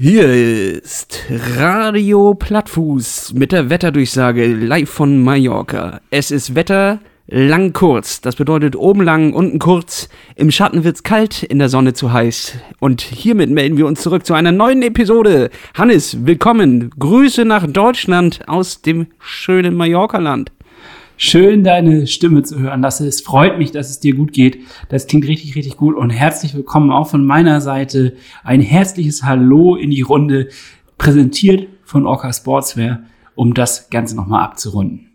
Hier ist Radio Plattfuß mit der Wetterdurchsage live von Mallorca. Es ist Wetter lang kurz. Das bedeutet oben lang, unten kurz. Im Schatten wird's kalt, in der Sonne zu heiß. Und hiermit melden wir uns zurück zu einer neuen Episode. Hannes, willkommen. Grüße nach Deutschland aus dem schönen Mallorca-Land. Schön, deine Stimme zu hören, Lasse. Es freut mich, dass es dir gut geht. Das klingt richtig, richtig gut. Und herzlich willkommen auch von meiner Seite. Ein herzliches Hallo in die Runde, präsentiert von Orca Sportswear, um das Ganze nochmal abzurunden.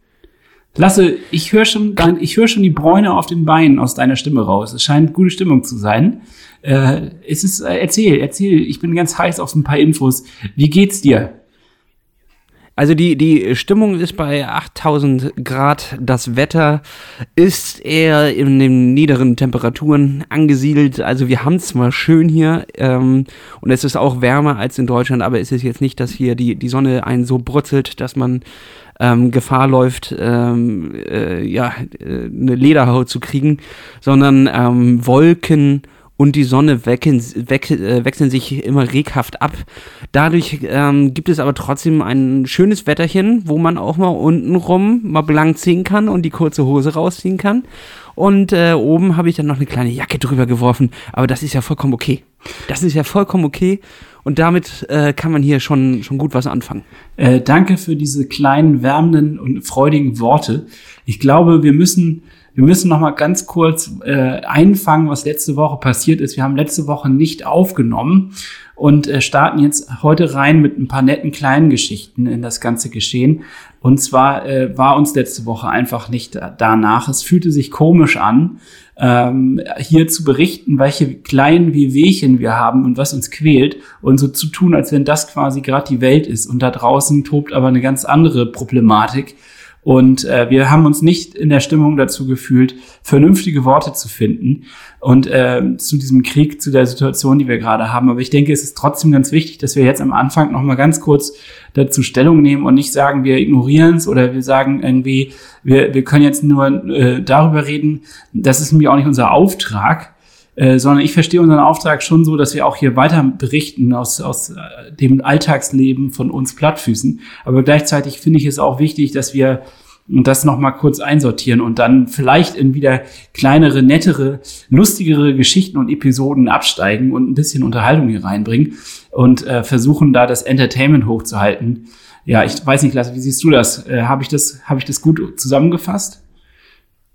Lasse, ich höre schon, ich höre schon die Bräune auf den Beinen aus deiner Stimme raus. Es scheint gute Stimmung zu sein. Äh, es ist, äh, erzähl, erzähl. Ich bin ganz heiß auf ein paar Infos. Wie geht's dir? Also die, die Stimmung ist bei 8000 Grad. Das Wetter ist eher in den niederen Temperaturen angesiedelt. Also wir haben es zwar schön hier ähm, und es ist auch wärmer als in Deutschland, aber es ist jetzt nicht, dass hier die, die Sonne einen so brutzelt, dass man ähm, Gefahr läuft, ähm, äh, ja, äh, eine Lederhaut zu kriegen, sondern ähm, Wolken und die Sonne wecken, weck, äh, wechseln sich immer reghaft ab. Dadurch ähm, gibt es aber trotzdem ein schönes Wetterchen, wo man auch mal unten rum mal blank ziehen kann und die kurze Hose rausziehen kann. Und äh, oben habe ich dann noch eine kleine Jacke drüber geworfen. Aber das ist ja vollkommen okay. Das ist ja vollkommen okay. Und damit äh, kann man hier schon, schon gut was anfangen. Äh, danke für diese kleinen, wärmenden und freudigen Worte. Ich glaube, wir müssen wir müssen noch mal ganz kurz äh, einfangen, was letzte Woche passiert ist. Wir haben letzte Woche nicht aufgenommen und äh, starten jetzt heute rein mit ein paar netten kleinen Geschichten in das ganze Geschehen. Und zwar äh, war uns letzte Woche einfach nicht danach. Es fühlte sich komisch an, ähm, hier zu berichten, welche kleinen Wehwehchen wir haben und was uns quält und so zu tun, als wenn das quasi gerade die Welt ist. Und da draußen tobt aber eine ganz andere Problematik und äh, wir haben uns nicht in der Stimmung dazu gefühlt, vernünftige Worte zu finden und äh, zu diesem Krieg, zu der Situation, die wir gerade haben. Aber ich denke, es ist trotzdem ganz wichtig, dass wir jetzt am Anfang noch mal ganz kurz dazu Stellung nehmen und nicht sagen, wir ignorieren es oder wir sagen irgendwie, wir, wir können jetzt nur äh, darüber reden. Das ist nämlich auch nicht unser Auftrag. Äh, sondern ich verstehe unseren Auftrag schon so, dass wir auch hier weiter berichten aus, aus äh, dem Alltagsleben von uns Plattfüßen. Aber gleichzeitig finde ich es auch wichtig, dass wir das nochmal kurz einsortieren und dann vielleicht in wieder kleinere, nettere, lustigere Geschichten und Episoden absteigen und ein bisschen Unterhaltung hier reinbringen und äh, versuchen da das Entertainment hochzuhalten. Ja, ich weiß nicht, Lasse, wie siehst du das? Äh, Habe ich das, habe ich das gut zusammengefasst?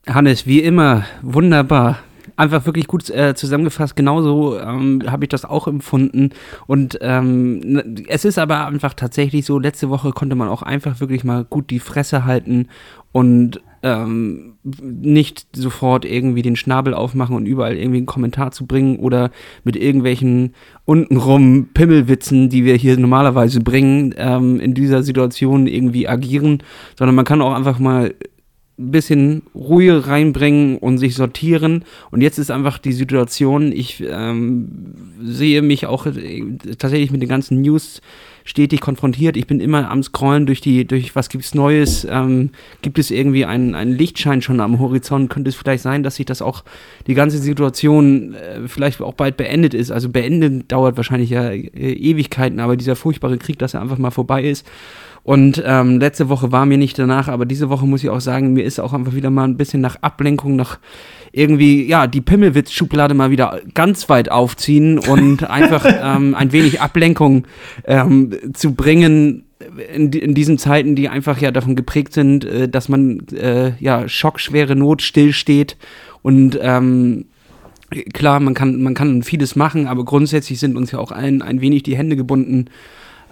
Hannes, wie immer, wunderbar einfach wirklich gut äh, zusammengefasst. Genauso ähm, habe ich das auch empfunden. Und ähm, es ist aber einfach tatsächlich so, letzte Woche konnte man auch einfach wirklich mal gut die Fresse halten und ähm, nicht sofort irgendwie den Schnabel aufmachen und überall irgendwie einen Kommentar zu bringen oder mit irgendwelchen untenrum Pimmelwitzen, die wir hier normalerweise bringen, ähm, in dieser Situation irgendwie agieren, sondern man kann auch einfach mal ein bisschen Ruhe reinbringen und sich sortieren. Und jetzt ist einfach die Situation, ich ähm, sehe mich auch äh, tatsächlich mit den ganzen News stetig konfrontiert. Ich bin immer am Scrollen durch die, durch was gibt's Neues, ähm, gibt es irgendwie einen, einen Lichtschein schon am Horizont? Könnte es vielleicht sein, dass sich das auch die ganze Situation äh, vielleicht auch bald beendet ist? Also beenden dauert wahrscheinlich ja äh, Ewigkeiten, aber dieser furchtbare Krieg, dass er einfach mal vorbei ist. Und ähm, letzte Woche war mir nicht danach, aber diese Woche muss ich auch sagen, mir ist auch einfach wieder mal ein bisschen nach Ablenkung, nach irgendwie, ja, die Pimmelwitz-Schublade mal wieder ganz weit aufziehen und einfach ähm, ein wenig Ablenkung ähm, zu bringen in, in, diesen Zeiten, die einfach ja davon geprägt sind, äh, dass man äh, ja schockschwere Not stillsteht und ähm, klar, man kann, man kann vieles machen, aber grundsätzlich sind uns ja auch allen ein wenig die Hände gebunden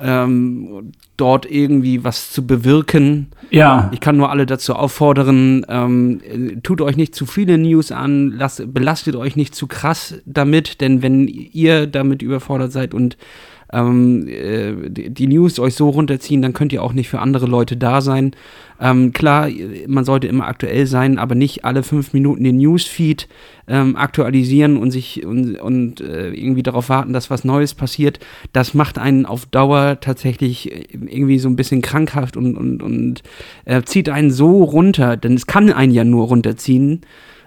ähm, dort irgendwie was zu bewirken. Ja. Ich kann nur alle dazu auffordern, ähm, tut euch nicht zu viele News an, lasst, belastet euch nicht zu krass damit, denn wenn ihr damit überfordert seid und ähm, äh, die News euch so runterziehen, dann könnt ihr auch nicht für andere Leute da sein. Ähm, klar, man sollte immer aktuell sein, aber nicht alle fünf Minuten den Newsfeed ähm, aktualisieren und sich und, und äh, irgendwie darauf warten, dass was Neues passiert. Das macht einen auf Dauer tatsächlich irgendwie so ein bisschen krankhaft und, und, und äh, zieht einen so runter, denn es kann einen ja nur runterziehen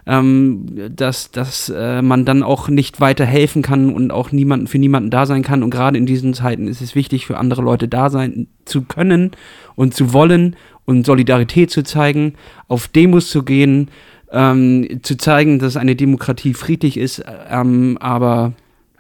ähm, dass, dass äh, man dann auch nicht weiter helfen kann und auch niemanden für niemanden da sein kann. Und gerade in diesen Zeiten ist es wichtig, für andere Leute da sein zu können und zu wollen und Solidarität zu zeigen, auf Demos zu gehen, ähm, zu zeigen, dass eine Demokratie friedlich ist, ähm, aber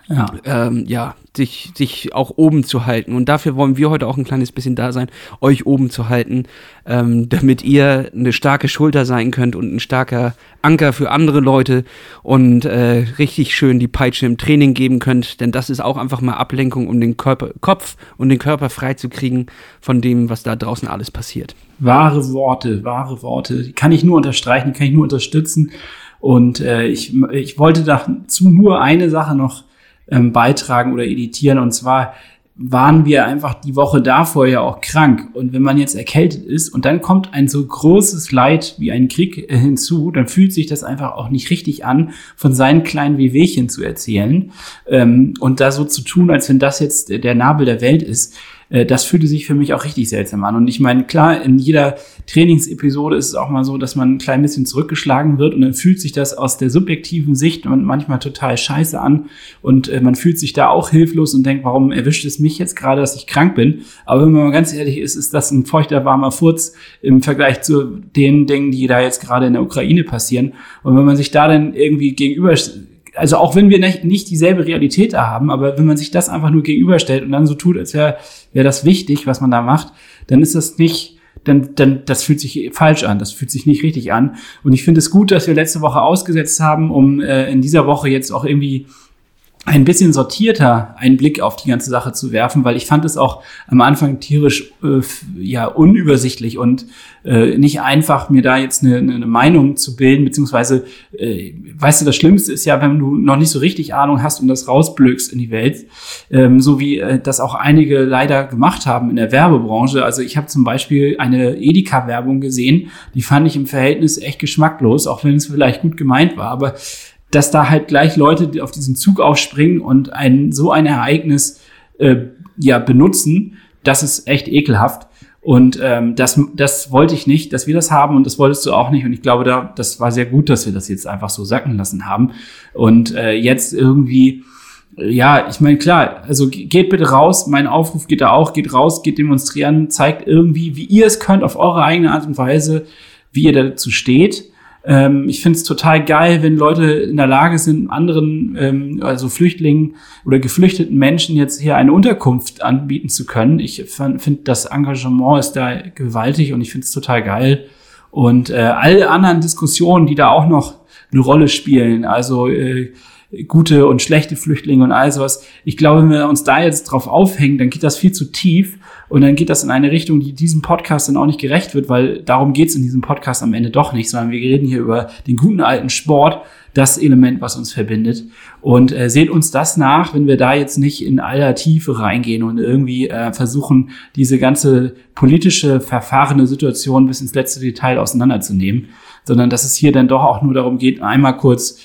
ja, ähm, ja sich, sich auch oben zu halten. Und dafür wollen wir heute auch ein kleines bisschen da sein, euch oben zu halten, ähm, damit ihr eine starke Schulter sein könnt und ein starker Anker für andere Leute und äh, richtig schön die Peitsche im Training geben könnt. Denn das ist auch einfach mal Ablenkung, um den Körper, Kopf und den Körper frei zu kriegen von dem, was da draußen alles passiert. Wahre Worte, wahre Worte. Die kann ich nur unterstreichen, die kann ich nur unterstützen. Und äh, ich, ich wollte dazu nur eine Sache noch ähm, beitragen oder editieren. Und zwar waren wir einfach die Woche davor ja auch krank. Und wenn man jetzt erkältet ist und dann kommt ein so großes Leid wie ein Krieg äh, hinzu, dann fühlt sich das einfach auch nicht richtig an, von seinen kleinen Wehwehchen zu erzählen ähm, und da so zu tun, als wenn das jetzt der Nabel der Welt ist. Äh, das fühlte sich für mich auch richtig seltsam an. Und ich meine, klar, in jeder Trainingsepisode ist es auch mal so, dass man ein klein bisschen zurückgeschlagen wird und dann fühlt sich das aus der subjektiven Sicht manchmal total scheiße an und äh, man fühlt sich da auch hilflos und denkt, warum erwischt es mich jetzt gerade, dass ich krank bin? Aber wenn man mal ganz ehrlich ist, ist das ein feuchter, warmer Furz im Vergleich zu den Dingen, die da jetzt gerade in der Ukraine passieren. Und wenn man sich da dann irgendwie gegenüber also auch wenn wir nicht, dieselbe Realität da haben, aber wenn man sich das einfach nur gegenüberstellt und dann so tut, als wäre wär das wichtig, was man da macht, dann ist das nicht, dann, dann das fühlt sich falsch an, das fühlt sich nicht richtig an. Und ich finde es gut, dass wir letzte Woche ausgesetzt haben, um äh, in dieser Woche jetzt auch irgendwie ein bisschen sortierter einen Blick auf die ganze Sache zu werfen, weil ich fand es auch am Anfang tierisch äh, ja unübersichtlich und äh, nicht einfach, mir da jetzt eine, eine Meinung zu bilden, beziehungsweise, äh, weißt du, das Schlimmste ist ja, wenn du noch nicht so richtig Ahnung hast und das rausblökst in die Welt, ähm, so wie äh, das auch einige leider gemacht haben in der Werbebranche. Also ich habe zum Beispiel eine Edeka-Werbung gesehen, die fand ich im Verhältnis echt geschmacklos, auch wenn es vielleicht gut gemeint war, aber dass da halt gleich Leute auf diesen Zug aufspringen und ein so ein Ereignis äh, ja benutzen, das ist echt ekelhaft. Und ähm, das, das wollte ich nicht, dass wir das haben und das wolltest du auch nicht. Und ich glaube, da, das war sehr gut, dass wir das jetzt einfach so sacken lassen haben. Und äh, jetzt irgendwie, ja, ich meine, klar, also geht bitte raus, mein Aufruf geht da auch, geht raus, geht demonstrieren, zeigt irgendwie, wie ihr es könnt, auf eure eigene Art und Weise, wie ihr dazu steht. Ähm, ich finde es total geil, wenn Leute in der Lage sind, anderen, ähm, also Flüchtlingen oder geflüchteten Menschen jetzt hier eine Unterkunft anbieten zu können. Ich finde, das Engagement ist da gewaltig und ich finde es total geil. Und äh, alle anderen Diskussionen, die da auch noch eine Rolle spielen, also äh, gute und schlechte Flüchtlinge und all sowas. Ich glaube, wenn wir uns da jetzt drauf aufhängen, dann geht das viel zu tief und dann geht das in eine Richtung, die diesem Podcast dann auch nicht gerecht wird, weil darum geht's in diesem Podcast am Ende doch nicht, sondern wir reden hier über den guten alten Sport, das Element, was uns verbindet. Und äh, seht uns das nach, wenn wir da jetzt nicht in aller Tiefe reingehen und irgendwie äh, versuchen, diese ganze politische, verfahrene Situation bis ins letzte Detail auseinanderzunehmen, sondern dass es hier dann doch auch nur darum geht, einmal kurz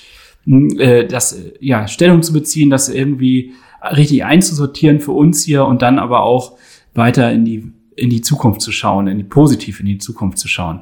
äh, das, ja, Stellung zu beziehen, das irgendwie richtig einzusortieren für uns hier und dann aber auch weiter in die, in die Zukunft zu schauen, in die positiv in die Zukunft zu schauen.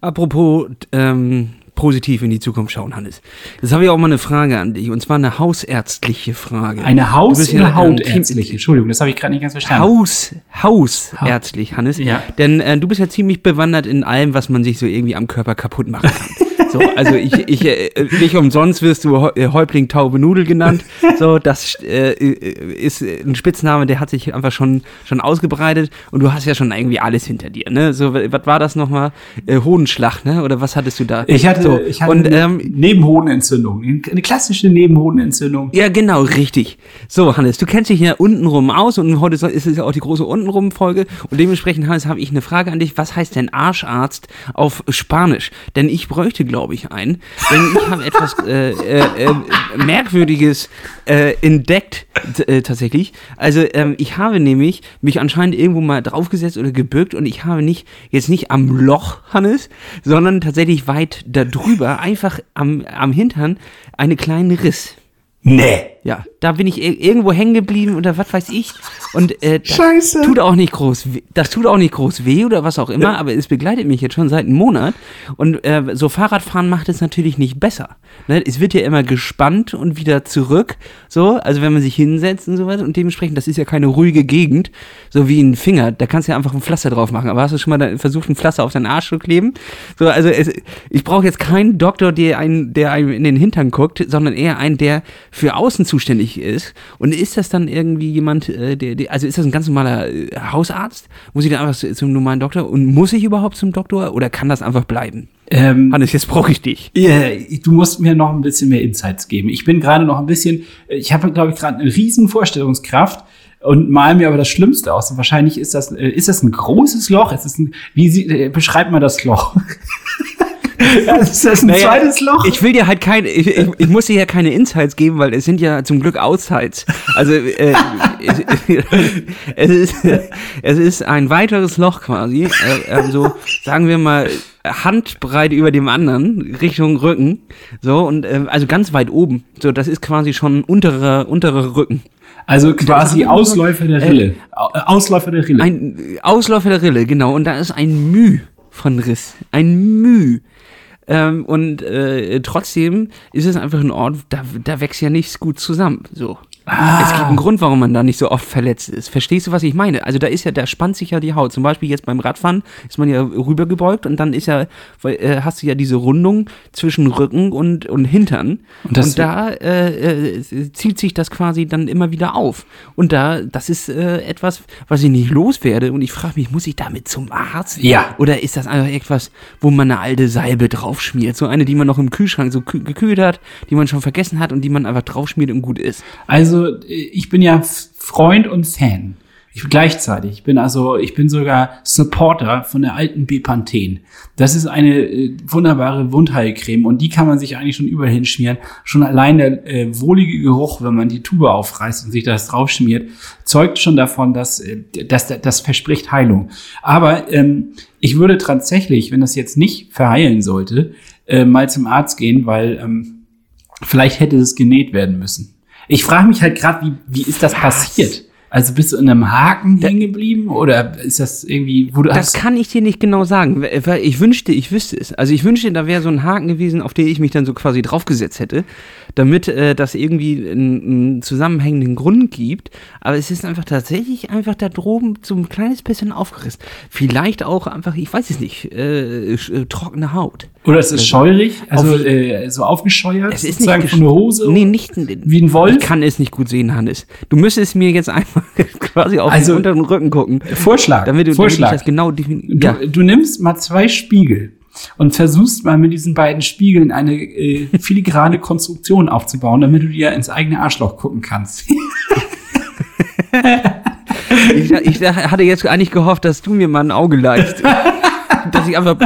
Apropos ähm, positiv in die Zukunft schauen, Hannes. Jetzt habe ich auch mal eine Frage an dich, und zwar eine hausärztliche Frage. Eine Haus- oder hautärztliche? Entschuldigung, das habe ich gerade nicht ganz verstanden. Haus, hausärztlich, Hannes. Ja. Denn äh, du bist ja ziemlich bewandert in allem, was man sich so irgendwie am Körper kaputt machen kann. So, also ich, ich, äh, nicht umsonst wirst du äh, Häuptling Taube Nudel genannt. So, das äh, ist ein Spitzname, der hat sich einfach schon, schon ausgebreitet und du hast ja schon irgendwie alles hinter dir, ne? So, was war das nochmal? Äh, Hodenschlag, ne? Oder was hattest du da? Ich hatte, so, ich hatte und, ähm, Nebenhodenentzündung, eine klassische Nebenhodenentzündung. Ja, genau, richtig. So, Hannes, du kennst dich ja untenrum aus und heute ist es ja auch die große untenrum-Folge und dementsprechend, Hannes, habe ich eine Frage an dich. Was heißt denn Arscharzt auf Spanisch? Denn ich bräuchte, glaube ich, ein. Denn ich habe etwas äh, äh, äh, Merkwürdiges äh, entdeckt, äh, tatsächlich. Also, ähm, ich habe nämlich mich anscheinend irgendwo mal draufgesetzt oder gebückt und ich habe nicht, jetzt nicht am Loch, Hannes, sondern tatsächlich weit darüber, einfach am, am Hintern, einen kleinen Riss. Nee. Ja, da bin ich ir- irgendwo hängen geblieben oder was weiß ich. Und äh, das Scheiße. tut auch nicht groß weh. Das tut auch nicht groß weh oder was auch immer, aber es begleitet mich jetzt schon seit einem Monat. Und äh, so Fahrradfahren macht es natürlich nicht besser. Ne? Es wird ja immer gespannt und wieder zurück. So, also wenn man sich hinsetzt und sowas. Und dementsprechend, das ist ja keine ruhige Gegend, so wie ein Finger. Da kannst du ja einfach ein Pflaster drauf machen. Aber hast du schon mal da versucht, ein Pflaster auf deinen Arsch zu kleben? So, also es, ich brauche jetzt keinen Doktor, der einen, der einem in den Hintern guckt, sondern eher einen, der für außen zuständig ist. Und ist das dann irgendwie jemand, äh, der, der also ist das ein ganz normaler äh, Hausarzt? Muss ich dann einfach zu- zum normalen Doktor? Und muss ich überhaupt zum Doktor oder kann das einfach bleiben? Ähm, Hannes, jetzt brauche ich dich. Ja, du musst mir noch ein bisschen mehr Insights geben. Ich bin gerade noch ein bisschen, ich habe, glaube ich, gerade eine riesen Vorstellungskraft und mal mir aber das Schlimmste aus. Und wahrscheinlich ist das, äh, ist das ein großes Loch? Ist das ein, wie sie, äh, beschreibt man das Loch? ist das ein Naja, zweites Loch? Ich will dir halt keine, ich, ich, ich muss dir ja keine Insights geben, weil es sind ja zum Glück Outsides. Also äh, es, es, ist, es ist ein weiteres Loch quasi, äh, äh, so sagen wir mal Handbreit über dem anderen Richtung Rücken, so und äh, also ganz weit oben. So, das ist quasi schon unterer unterer Rücken. also quasi Äh, Ausläufer der Rille. Äh, Ausläufer der Rille. Ein Ausläufer der Rille, genau. Und da ist ein Müh von Riss. Ein Müh. Ähm, und äh, trotzdem ist es einfach ein Ort, da, da wächst ja nichts gut zusammen. So. Es gibt einen Grund, warum man da nicht so oft verletzt ist. Verstehst du, was ich meine? Also da ist ja, da spannt sich ja die Haut. Zum Beispiel jetzt beim Radfahren ist man ja rübergebeugt und dann ist ja, weil, äh, hast du ja diese Rundung zwischen Rücken und, und Hintern. Und das- da äh, äh, zieht sich das quasi dann immer wieder auf. Und da, das ist äh, etwas, was ich nicht loswerde. Und ich frage mich, muss ich damit zum Arzt? Ja. Oder ist das einfach etwas, wo man eine alte Salbe draufschmiert? So eine, die man noch im Kühlschrank so kü- gekühlt hat, die man schon vergessen hat und die man einfach draufschmiert und gut ist. Also äh, ich bin ja Freund und Fan. Ich gleichzeitig. Ich bin also, ich bin sogar Supporter von der alten Bepanthen. Das ist eine äh, wunderbare Wundheilcreme und die kann man sich eigentlich schon überall hinschmieren. Schon allein der äh, wohlige Geruch, wenn man die Tube aufreißt und sich das draufschmiert, zeugt schon davon, dass, äh, dass das verspricht Heilung. Aber ähm, ich würde tatsächlich, wenn das jetzt nicht verheilen sollte, äh, mal zum Arzt gehen, weil ähm, vielleicht hätte es genäht werden müssen. Ich frage mich halt gerade, wie, wie ist das passiert? Also bist du in einem Haken hängen geblieben oder ist das irgendwie, wo du Das kann ich dir nicht genau sagen, weil ich wünschte, ich wüsste es. Also ich wünschte, da wäre so ein Haken gewesen, auf den ich mich dann so quasi draufgesetzt hätte, damit äh, das irgendwie einen, einen zusammenhängenden Grund gibt. Aber es ist einfach tatsächlich einfach da droben so ein kleines bisschen aufgerissen. Vielleicht auch einfach, ich weiß es nicht, äh, äh, trockene Haut. oder es ist scheurig, also Auf- äh, so aufgescheuert, Es ist sozusagen nicht von der Hose. Nee, nicht Wie ein Wolf? Ich kann es nicht gut sehen, Hannes. Du müsstest mir jetzt einmal quasi auf Also- den unteren Rücken gucken. Vorschlag, Damit du, damit ich Vorschlag. das genau definiere. Du, Ja. du nimmst mal zwei Spiegel und versuchst mal mit diesen beiden Spiegeln eine äh, filigrane Konstruktion aufzubauen, damit du dir ins eigene Arschloch gucken kannst. Ich, ich hatte jetzt eigentlich gehofft, dass du mir mal ein Auge leist. dass ich einfach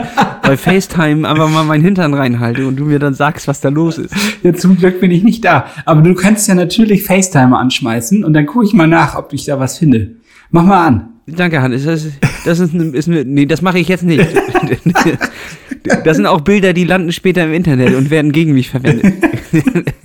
bei FaceTime einfach mal meinen Hintern reinhalte und du mir dann sagst, was da los ist. ja, zum Glück bin ich nicht da. Aber du kannst ja natürlich FaceTime anschmeißen und dann gucke ich mal nach, ob ich da was finde. Mach mal an. Danke, Hannes. Das ist, das ist, nee, das mache ich jetzt nicht. Das sind auch Bilder, die landen später im Internet und werden gegen mich verwendet.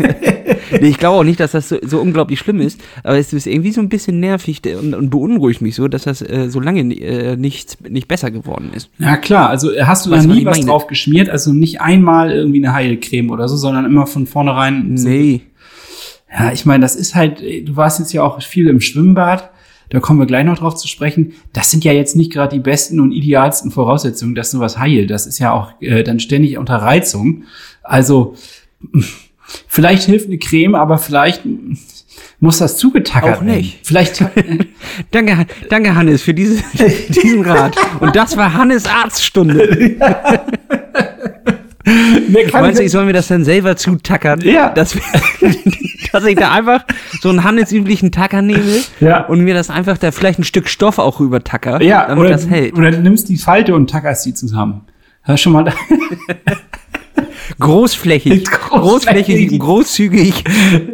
nee, ich glaube auch nicht, dass das so, so unglaublich schlimm ist, aber es ist irgendwie so ein bisschen nervig und, und beunruhigt mich so, dass das äh, so lange äh, nicht, nicht besser geworden ist. Ja klar, also äh, hast du da nie was meine? drauf geschmiert, also nicht einmal irgendwie eine Heilcreme oder so, sondern immer von vornherein. So, Nee. ja, ich meine, das ist halt, äh, du warst jetzt ja auch viel im Schwimmbad, da kommen wir gleich noch drauf zu sprechen. Das sind ja jetzt nicht gerade die besten und idealsten Voraussetzungen, dass sowas heilt. Das ist ja auch äh, dann ständig unter Reizung. Also vielleicht hilft eine Creme, aber vielleicht muss das zugetackert Auch nicht. werden. Vielleicht Danke, danke Hannes, für diese, diesen Rat. Und das war Hannes Arztstunde. Meinst du, ich soll mir das dann selber zutackern? Ja. Wir- dass ich da einfach so einen handelsüblichen Tacker nehme Ja. und mir das einfach da vielleicht ein Stück Stoff auch rüber tacker, Ja, damit oder, das hält. oder du nimmst die Falte und tackerst die zusammen. Du schon mal da? Großflächig, Großflächig. großflächig, großzügig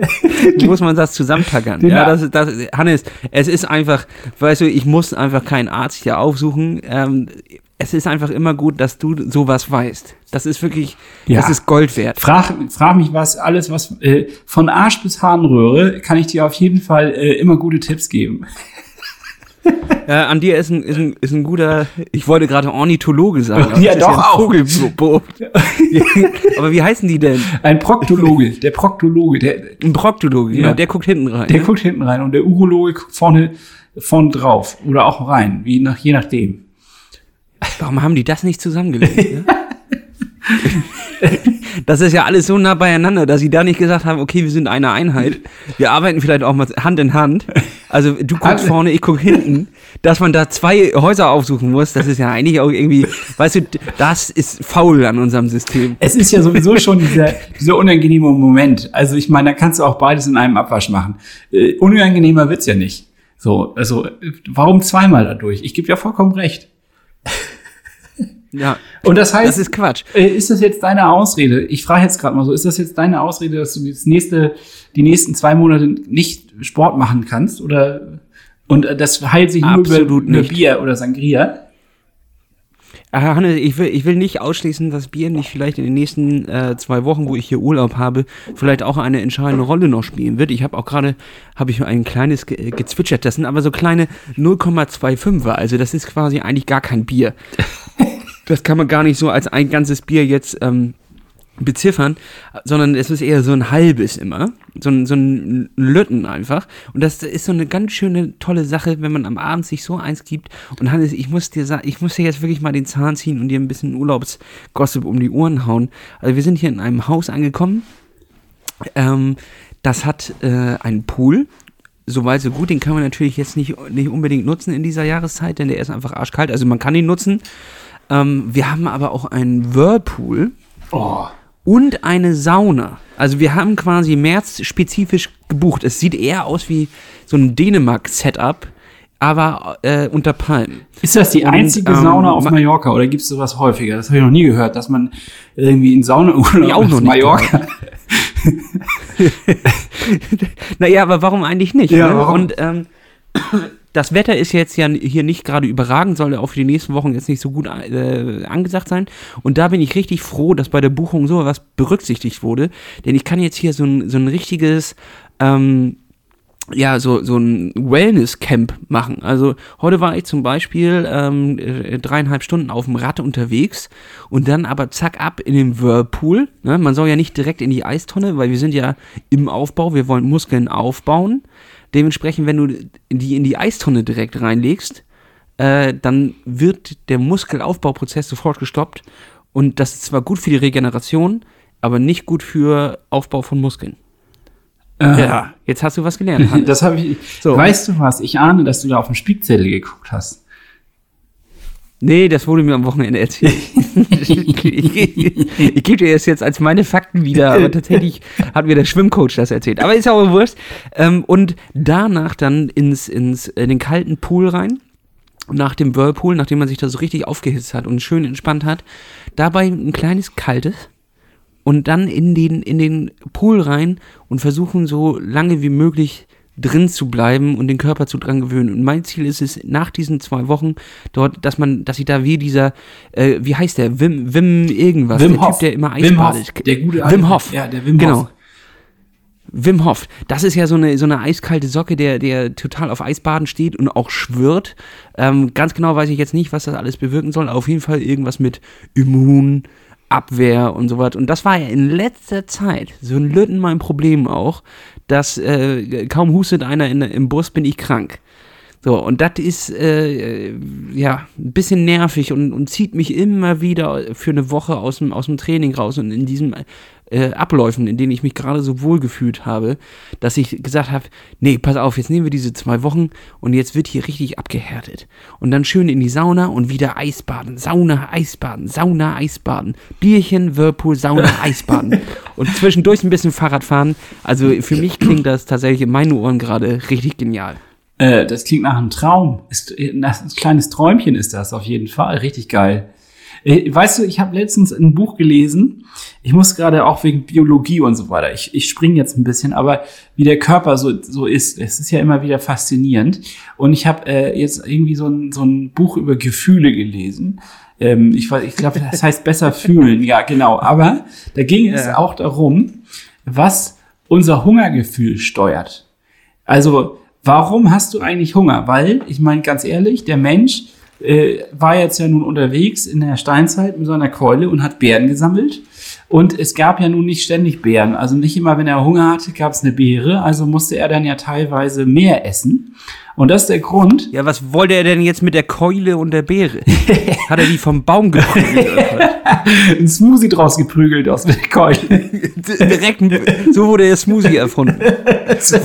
muss man das zusammentackern. Ja, Ja. das das, Hannes, es ist einfach, weißt du, ich muss einfach keinen Arzt hier aufsuchen. Ähm, es ist einfach immer gut, dass du sowas weißt. Das ist wirklich, Ja. das ist Gold wert. Frag, frag mich was, alles was, äh, von Arsch bis Harnröhre kann ich dir auf jeden Fall äh, immer gute Tipps geben. Äh, an dir ist ein, ist, ein, ist ein guter, ich wollte gerade Ornithologe sagen. Ja, doch ein auch. Aber wie heißen die denn? Ein Proktologe, der Proktologe, der, Ein Proktologe, ja. Ja. der guckt hinten rein. der ne? guckt hinten rein und der Urologe guckt vorne, vorne drauf oder auch rein, wie nach, je nachdem. Warum haben die das nicht zusammengelegt? Ne? das ist ja alles so nah beieinander, dass sie da nicht gesagt haben, okay, wir sind eine Einheit. Wir arbeiten vielleicht auch mal Hand in Hand. Also du guckst vorne, ich guck hinten. Dass man da zwei Häuser aufsuchen muss, das ist ja eigentlich auch irgendwie, weißt du, das ist faul an unserem System. Es ist ja sowieso schon dieser, dieser unangenehme Moment. Also ich meine, da kannst du auch beides in einem Abwasch machen. Äh, unangenehmer wird's ja nicht. So, also warum zweimal dadurch? Ich gebe ja vollkommen recht. Ja, Und das heißt, das ist Quatsch. Äh, Ist das jetzt deine Ausrede? Ich frage jetzt gerade mal so, ist das jetzt deine Ausrede, dass du das nächste, die nächsten zwei Monate nicht Sport machen kannst? Oder und äh, das heilt sich nur über, Absolut über. Bier oder Sangria? Ah, Hanne, ich will, ich will nicht ausschließen, dass Bier nicht vielleicht in den nächsten äh, zwei Wochen, wo ich hier Urlaub habe, vielleicht auch eine entscheidende Rolle noch spielen wird. Ich habe auch gerade, habe ich ein kleines ge gezwitschert. Das sind aber so kleine 0,25er. Also das ist quasi eigentlich gar kein Bier. Das kann man gar nicht so als ein ganzes Bier jetzt ähm, beziffern, sondern es ist eher so ein halbes immer. So ein, so ein Lütten einfach. Und das ist so eine ganz schöne, tolle Sache, wenn man am Abend sich so eins gibt. Und Hannes, ich muss dir sagen, ich muss dir jetzt wirklich mal den Zahn ziehen und dir ein bisschen Urlaubsgossip um die Ohren hauen. Also wir sind hier in einem Haus angekommen. Ähm, das hat äh, einen Pool. Soweit so gut, den kann man natürlich jetzt nicht, nicht unbedingt nutzen in dieser Jahreszeit, denn der ist einfach arschkalt. Also man kann ihn nutzen. Ähm, wir haben aber auch einen Whirlpool Oh. Und eine Sauna. Also wir haben quasi März spezifisch gebucht. Es sieht eher aus wie so ein Dänemark-Setup, aber äh, unter Palmen. Ist das die Und, einzige ähm, Sauna auf ma- Mallorca oder gibt es sowas häufiger? Das habe ich noch nie gehört, dass man irgendwie in Sauna ich auch auf noch nicht Mallorca. naja, aber warum eigentlich nicht? Ja, ne? warum? Und ähm, das Wetter ist jetzt ja hier nicht gerade überragend, soll auch für die nächsten Wochen jetzt nicht so gut äh, angesagt sein. Und da bin ich richtig froh, dass bei der Buchung so was berücksichtigt wurde. Denn ich kann jetzt hier so ein, so ein richtiges, ähm, ja, so, so ein Wellness-Camp machen. Also heute war ich zum Beispiel ähm, äh, dreieinhalb Stunden auf dem Rad unterwegs und dann aber zack ab in den Whirlpool. Ne? Man soll ja nicht direkt in die Eistonne, weil wir sind ja im Aufbau, wir wollen Muskeln aufbauen. Dementsprechend, wenn du die in die Eistonne direkt reinlegst, äh, dann wird der Muskelaufbauprozess sofort gestoppt. Und das ist zwar gut für die Regeneration, aber nicht gut für Aufbau von Muskeln. Äh, jetzt hast du was gelernt. Hannes. Das habe ich. So. Weißt du was? Ich ahne, dass du da auf den Spickzettel geguckt hast. Nee, das wurde mir am Wochenende erzählt. ich ich gebe dir das jetzt als meine Fakten wieder, aber tatsächlich hat mir der Schwimmcoach das erzählt. Aber ist auch wurscht. Ähm, und danach dann ins, ins, in den kalten Pool rein. Nach dem Whirlpool, nachdem man sich da so richtig aufgehitzt hat und schön entspannt hat. Dabei ein kleines kaltes. Und dann in den, in den Pool rein und versuchen so lange wie möglich drin zu bleiben und den Körper zu dran gewöhnen. Und mein Ziel ist es, nach diesen zwei Wochen dort, dass man, dass ich da wie dieser, äh, wie heißt der, Wim, Wim irgendwas, Wim der Hof. Typ, der immer Wim Eisbadet. der gute Wim alte- Hof. ja, der Wim genau. Hof. Wim Hof, das ist ja so eine, so eine eiskalte Socke, der, der total auf Eisbaden steht und auch schwört. Ähm, ganz genau weiß ich jetzt nicht, was das alles bewirken soll. Auf jeden Fall irgendwas mit Immun, Abwehr und so was. Und das war ja in letzter Zeit so ein Lütten mein Problem auch, dass äh, kaum hustet einer in, im Bus, bin ich krank. So, und das ist äh, ja ein bisschen nervig und, und zieht mich immer wieder für eine Woche aus dem, aus dem Training raus und in diesen äh, Abläufen, in denen ich mich gerade so wohl gefühlt habe, dass ich gesagt habe, nee, pass auf, jetzt nehmen wir diese zwei Wochen und jetzt wird hier richtig abgehärtet. Und dann schön in die Sauna und wieder Eisbaden, Sauna, Eisbaden, Sauna, Eisbaden, Bierchen, Whirlpool, Sauna, Eisbaden. und zwischendurch ein bisschen Fahrrad fahren. Also für mich klingt das tatsächlich in meinen Ohren gerade richtig genial. Äh, das klingt nach einem Traum. Ist, äh, ein kleines Träumchen ist das auf jeden Fall. Richtig geil. Äh, weißt du, ich habe letztens ein Buch gelesen. Ich muss gerade auch wegen Biologie und so weiter. Ich, ich springe jetzt ein bisschen, aber wie der Körper so, so ist, es ist ja immer wieder faszinierend. Und ich habe äh, jetzt irgendwie so ein, so ein Buch über Gefühle gelesen. Ähm, ich ich glaube, das heißt besser fühlen. Ja, genau. Aber da ging es ja. auch darum, was unser Hungergefühl steuert. Also, warum hast du eigentlich Hunger? Weil, ich meine ganz ehrlich, der Mensch äh, war jetzt ja nun unterwegs in der Steinzeit mit seiner Keule und hat Beeren gesammelt. Und es gab ja nun nicht ständig Beeren. Also nicht immer, wenn er Hunger hatte, gab es eine Beere. Also musste er dann ja teilweise mehr essen. Und das ist der Grund. Ja, was wollte er denn jetzt mit der Keule und der Beere? Hat er die vom Baum geprügelt? Ein Smoothie draus geprügelt aus der Keule. Direkt, so wurde der Smoothie erfunden.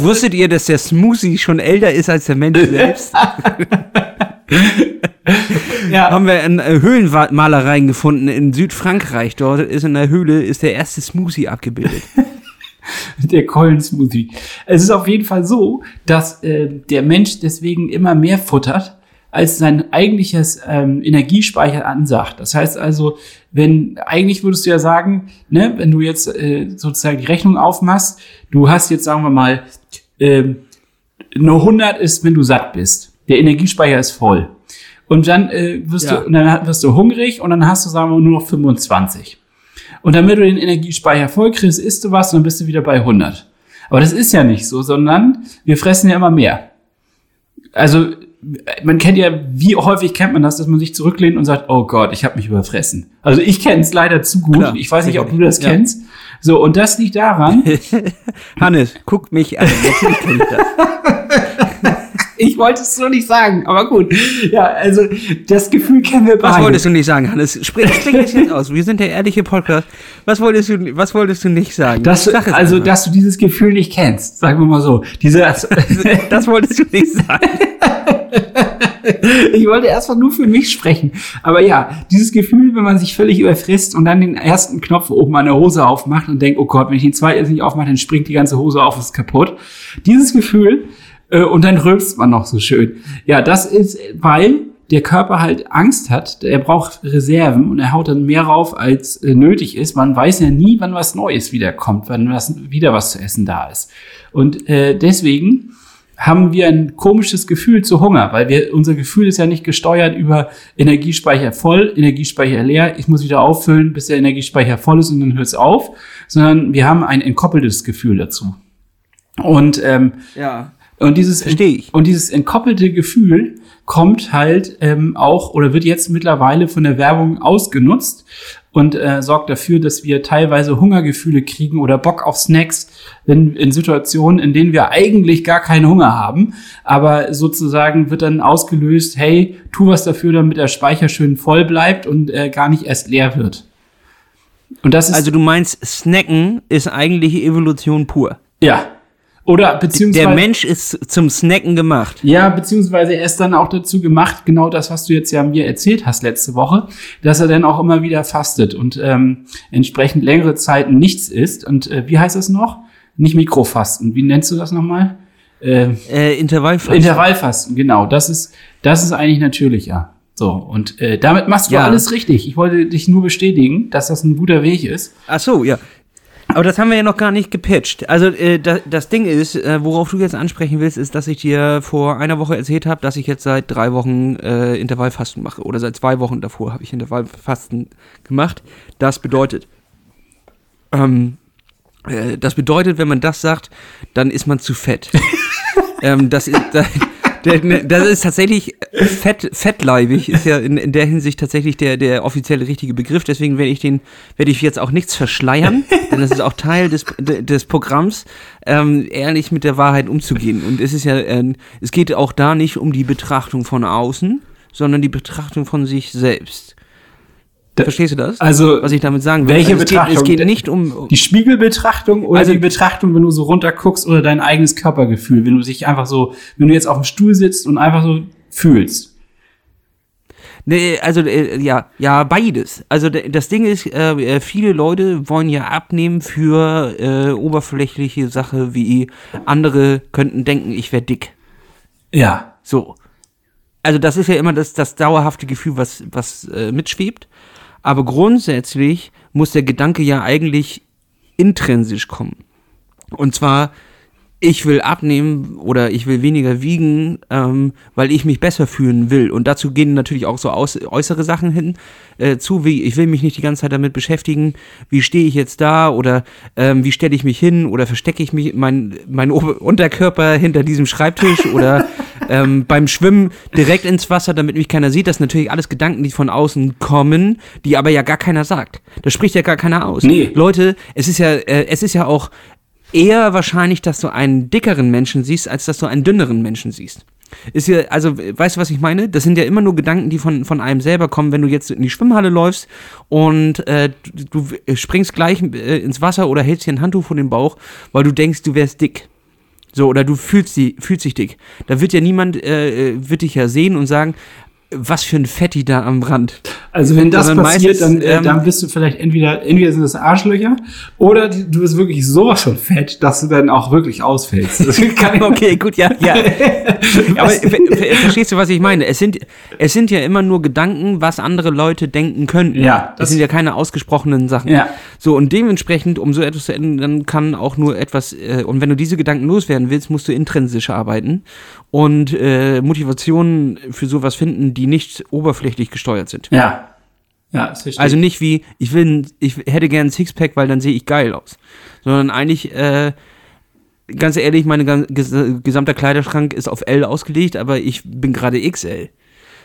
Wusstet ihr, dass der Smoothie schon älter ist als der Mensch selbst? ja. Haben wir in Höhlenmalereien gefunden in Südfrankreich. Dort ist in der Höhle ist der erste Smoothie abgebildet. der Keulensmoothie. Es ist auf jeden Fall so, dass äh, der Mensch deswegen immer mehr futtert, als sein eigentliches ähm, Energiespeicher ansagt. Das heißt also, wenn eigentlich würdest du ja sagen, ne, wenn du jetzt äh, sozusagen die Rechnung aufmachst, du hast jetzt sagen wir mal äh, nur 100 ist, wenn du satt bist. Der Energiespeicher ist voll. Und dann äh, wirst ja. du und dann wirst du hungrig und dann hast du sagen wir nur noch 25. Und damit du den Energiespeicher voll kriegst, isst du was und dann bist du wieder bei 100. Aber das ist ja nicht so, sondern wir fressen ja immer mehr. Also man kennt ja, wie häufig kennt man das, dass man sich zurücklehnt und sagt, oh Gott, ich habe mich überfressen. Also ich kenne es leider zu gut. Klar, ich weiß nicht, ob du das ja. kennst. So, und das liegt daran. Hannes, guck mich an. Natürlich kenn ich das. Ich wollte es so nicht sagen, aber gut. Ja, also das Gefühl kennen wir beide. Was wolltest du nicht sagen, Hannes? Sprich, sprich es jetzt aus. Wir sind der ehrliche Podcast. Was wolltest du, was wolltest du nicht sagen? Dass, also, einfach. dass du dieses Gefühl nicht kennst, sagen wir mal so. Diese, das wolltest du nicht sagen. ich wollte erstmal nur für mich sprechen. Aber ja, dieses Gefühl, wenn man sich völlig überfrisst und dann den ersten Knopf oben an der Hose aufmacht und denkt, oh Gott, wenn ich den zweiten nicht aufmache, dann springt die ganze Hose auf, ist kaputt. Dieses Gefühl, und dann rülpst man noch so schön. Ja, das ist, weil der Körper halt Angst hat, er braucht Reserven und er haut dann mehr rauf, als äh, nötig ist. Man weiß ja nie, wann was Neues wiederkommt, wann was, wieder was zu essen da ist. Und äh, deswegen haben wir ein komisches Gefühl zu Hunger, weil wir, unser Gefühl ist ja nicht gesteuert über Energiespeicher voll, Energiespeicher leer, ich muss wieder auffüllen, bis der Energiespeicher voll ist und dann hört es auf, sondern wir haben ein entkoppeltes Gefühl dazu. Und ähm, ja. Und dieses, Verstehe ich. Und dieses entkoppelte Gefühl kommt halt ähm, auch oder wird jetzt mittlerweile von der Werbung ausgenutzt und äh, sorgt dafür, dass wir teilweise Hungergefühle kriegen oder Bock auf Snacks wenn, in Situationen, in denen wir eigentlich gar keinen Hunger haben. Aber sozusagen wird dann ausgelöst, hey, tu was dafür, damit der Speicher schön voll bleibt und äh, gar nicht erst leer wird. Und das ist also du meinst, Snacken ist eigentlich Evolution pur. Ja, oder beziehungsweise. Der Mensch ist zum Snacken gemacht. Ja, beziehungsweise er ist dann auch dazu gemacht, genau das, was du jetzt ja mir erzählt hast letzte Woche, dass er dann auch immer wieder fastet und ähm, entsprechend längere Zeiten nichts isst. Und äh, wie heißt das noch? Nicht Mikrofasten. Wie nennst du das nochmal? Äh, äh, Intervallfasten. Intervallfasten, genau. Das ist, das ist eigentlich natürlicher. So, und äh, damit machst du ja. alles richtig. Ich wollte dich nur bestätigen, dass das ein guter Weg ist. Ach so, ja. Aber das haben wir ja noch gar nicht gepitcht. Also äh, da, das Ding ist, äh, worauf du jetzt ansprechen willst, ist, dass ich dir vor einer Woche erzählt habe, dass ich jetzt seit drei Wochen äh, Intervallfasten mache. Oder seit zwei Wochen davor habe ich Intervallfasten gemacht. Das bedeutet, ähm, äh, das bedeutet, wenn man das sagt, dann ist man zu fett. ähm, das ist, das ist tatsächlich fett, fettleibig, ist ja in, in, der Hinsicht tatsächlich der, der offizielle richtige Begriff. Deswegen werde ich den, werde ich jetzt auch nichts verschleiern, denn das ist auch Teil des, des Programms, ähm, ehrlich mit der Wahrheit umzugehen. Und es ist ja, äh, es geht auch da nicht um die Betrachtung von außen, sondern die Betrachtung von sich selbst. Verstehst du das? Also, was ich damit sagen will? Welche also es Betrachtung? Geht, es geht nicht um die Spiegelbetrachtung oder also die Betrachtung, wenn du so runterguckst oder dein eigenes Körpergefühl, wenn du dich einfach so, wenn du jetzt auf dem Stuhl sitzt und einfach so fühlst. Nee, also äh, ja, ja, beides. Also das Ding ist, äh, äh, viele Leute wollen ja abnehmen für äh, oberflächliche Sache, wie andere könnten denken, ich wäre dick. Ja. So. Also das ist ja immer das, das dauerhafte Gefühl, was, was äh, mitschwebt. Aber grundsätzlich muss der Gedanke ja eigentlich intrinsisch kommen. Und zwar ich will abnehmen oder ich will weniger wiegen, ähm, weil ich mich besser fühlen will. Und dazu gehen natürlich auch so aus, äußere Sachen hin äh, zu, wie ich will mich nicht die ganze Zeit damit beschäftigen, wie stehe ich jetzt da oder ähm, wie stelle ich mich hin oder verstecke ich mich mein, mein Ober Unterkörper hinter diesem Schreibtisch oder ähm, beim Schwimmen direkt ins Wasser, damit mich keiner sieht. Das sind natürlich alles Gedanken, die von außen kommen, die aber ja gar keiner sagt. Das spricht ja gar keiner aus. Nee. Leute, es ist ja, äh, es ist ja auch eher wahrscheinlich, dass du einen dickeren Menschen siehst, als dass du einen dünneren Menschen siehst. Ist ja, also, weißt du, was ich meine? Das sind ja immer nur Gedanken, die von, von einem selber kommen, wenn du jetzt in die Schwimmhalle läufst und äh, du, du springst gleich äh, ins Wasser oder hältst dir ein Handtuch vor den Bauch, weil du denkst, du wärst dick. So, oder du fühlst, die, fühlst dich dick. Da wird ja niemand, äh, äh wird dich ja sehen und sagen, was für ein Fetti da am Rand. Also wenn das Sondern passiert, meistens, dann, äh, ähm, dann bist du vielleicht entweder, entweder sind das Arschlöcher oder die, du bist wirklich sowas von fett, dass du dann auch wirklich ausfällst. okay, gut, ja, ja. Aber verstehst du, was ich meine? Es sind, es sind ja immer nur Gedanken, was andere Leute denken könnten. Ja. Das, das sind ja keine ausgesprochenen Sachen. Ja. So, und dementsprechend, um so etwas zu ändern, kann auch nur etwas, äh, und wenn du diese Gedanken loswerden willst, musst du intrinsisch arbeiten und äh, Motivationen für sowas finden, die nicht oberflächlich gesteuert sind. Ja. Ja, das verstehe Also nicht wie, ich will, ich hätte gern ein Sixpack, weil dann sehe ich geil aus. Sondern eigentlich, äh, ganz ehrlich, mein gesamter Kleiderschrank ist auf L ausgelegt, aber ich bin gerade XL.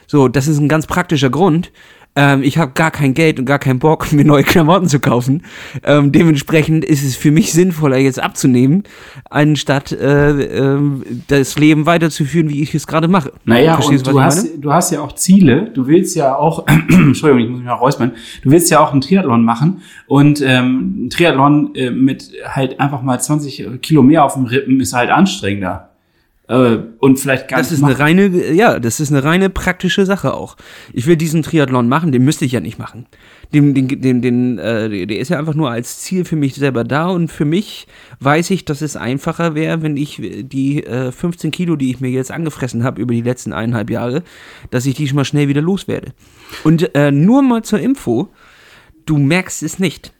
So, das ist ein ganz praktischer Grund, ähm, ich habe gar kein Geld und gar keinen Bock, mir neue Klamotten zu kaufen. Ähm, dementsprechend ist es für mich sinnvoller, jetzt abzunehmen, anstatt äh, äh, das Leben weiterzuführen, wie ich es gerade mache. Naja, Verstehst, und du, hast, du hast ja auch Ziele. Du willst ja auch, Entschuldigung, ich muss mich mal räuspern, du willst ja auch einen Triathlon machen und ähm, ein Triathlon äh, mit halt einfach mal 20 Kilo mehr auf dem Rippen ist halt anstrengender. Äh, und vielleicht gar das ist eine reine, ja, das ist eine reine praktische Sache auch. Ich will diesen Triathlon machen, den müsste ich ja nicht machen. Den, den, den, den äh, der ist ja einfach nur als Ziel für mich selber da und für mich weiß ich, dass es einfacher wäre, wenn ich die äh, 15 Kilo, die ich mir jetzt angefressen habe über die letzten eineinhalb Jahre, dass ich die schon mal schnell wieder loswerde. Und äh, nur mal zur Info, du merkst es nicht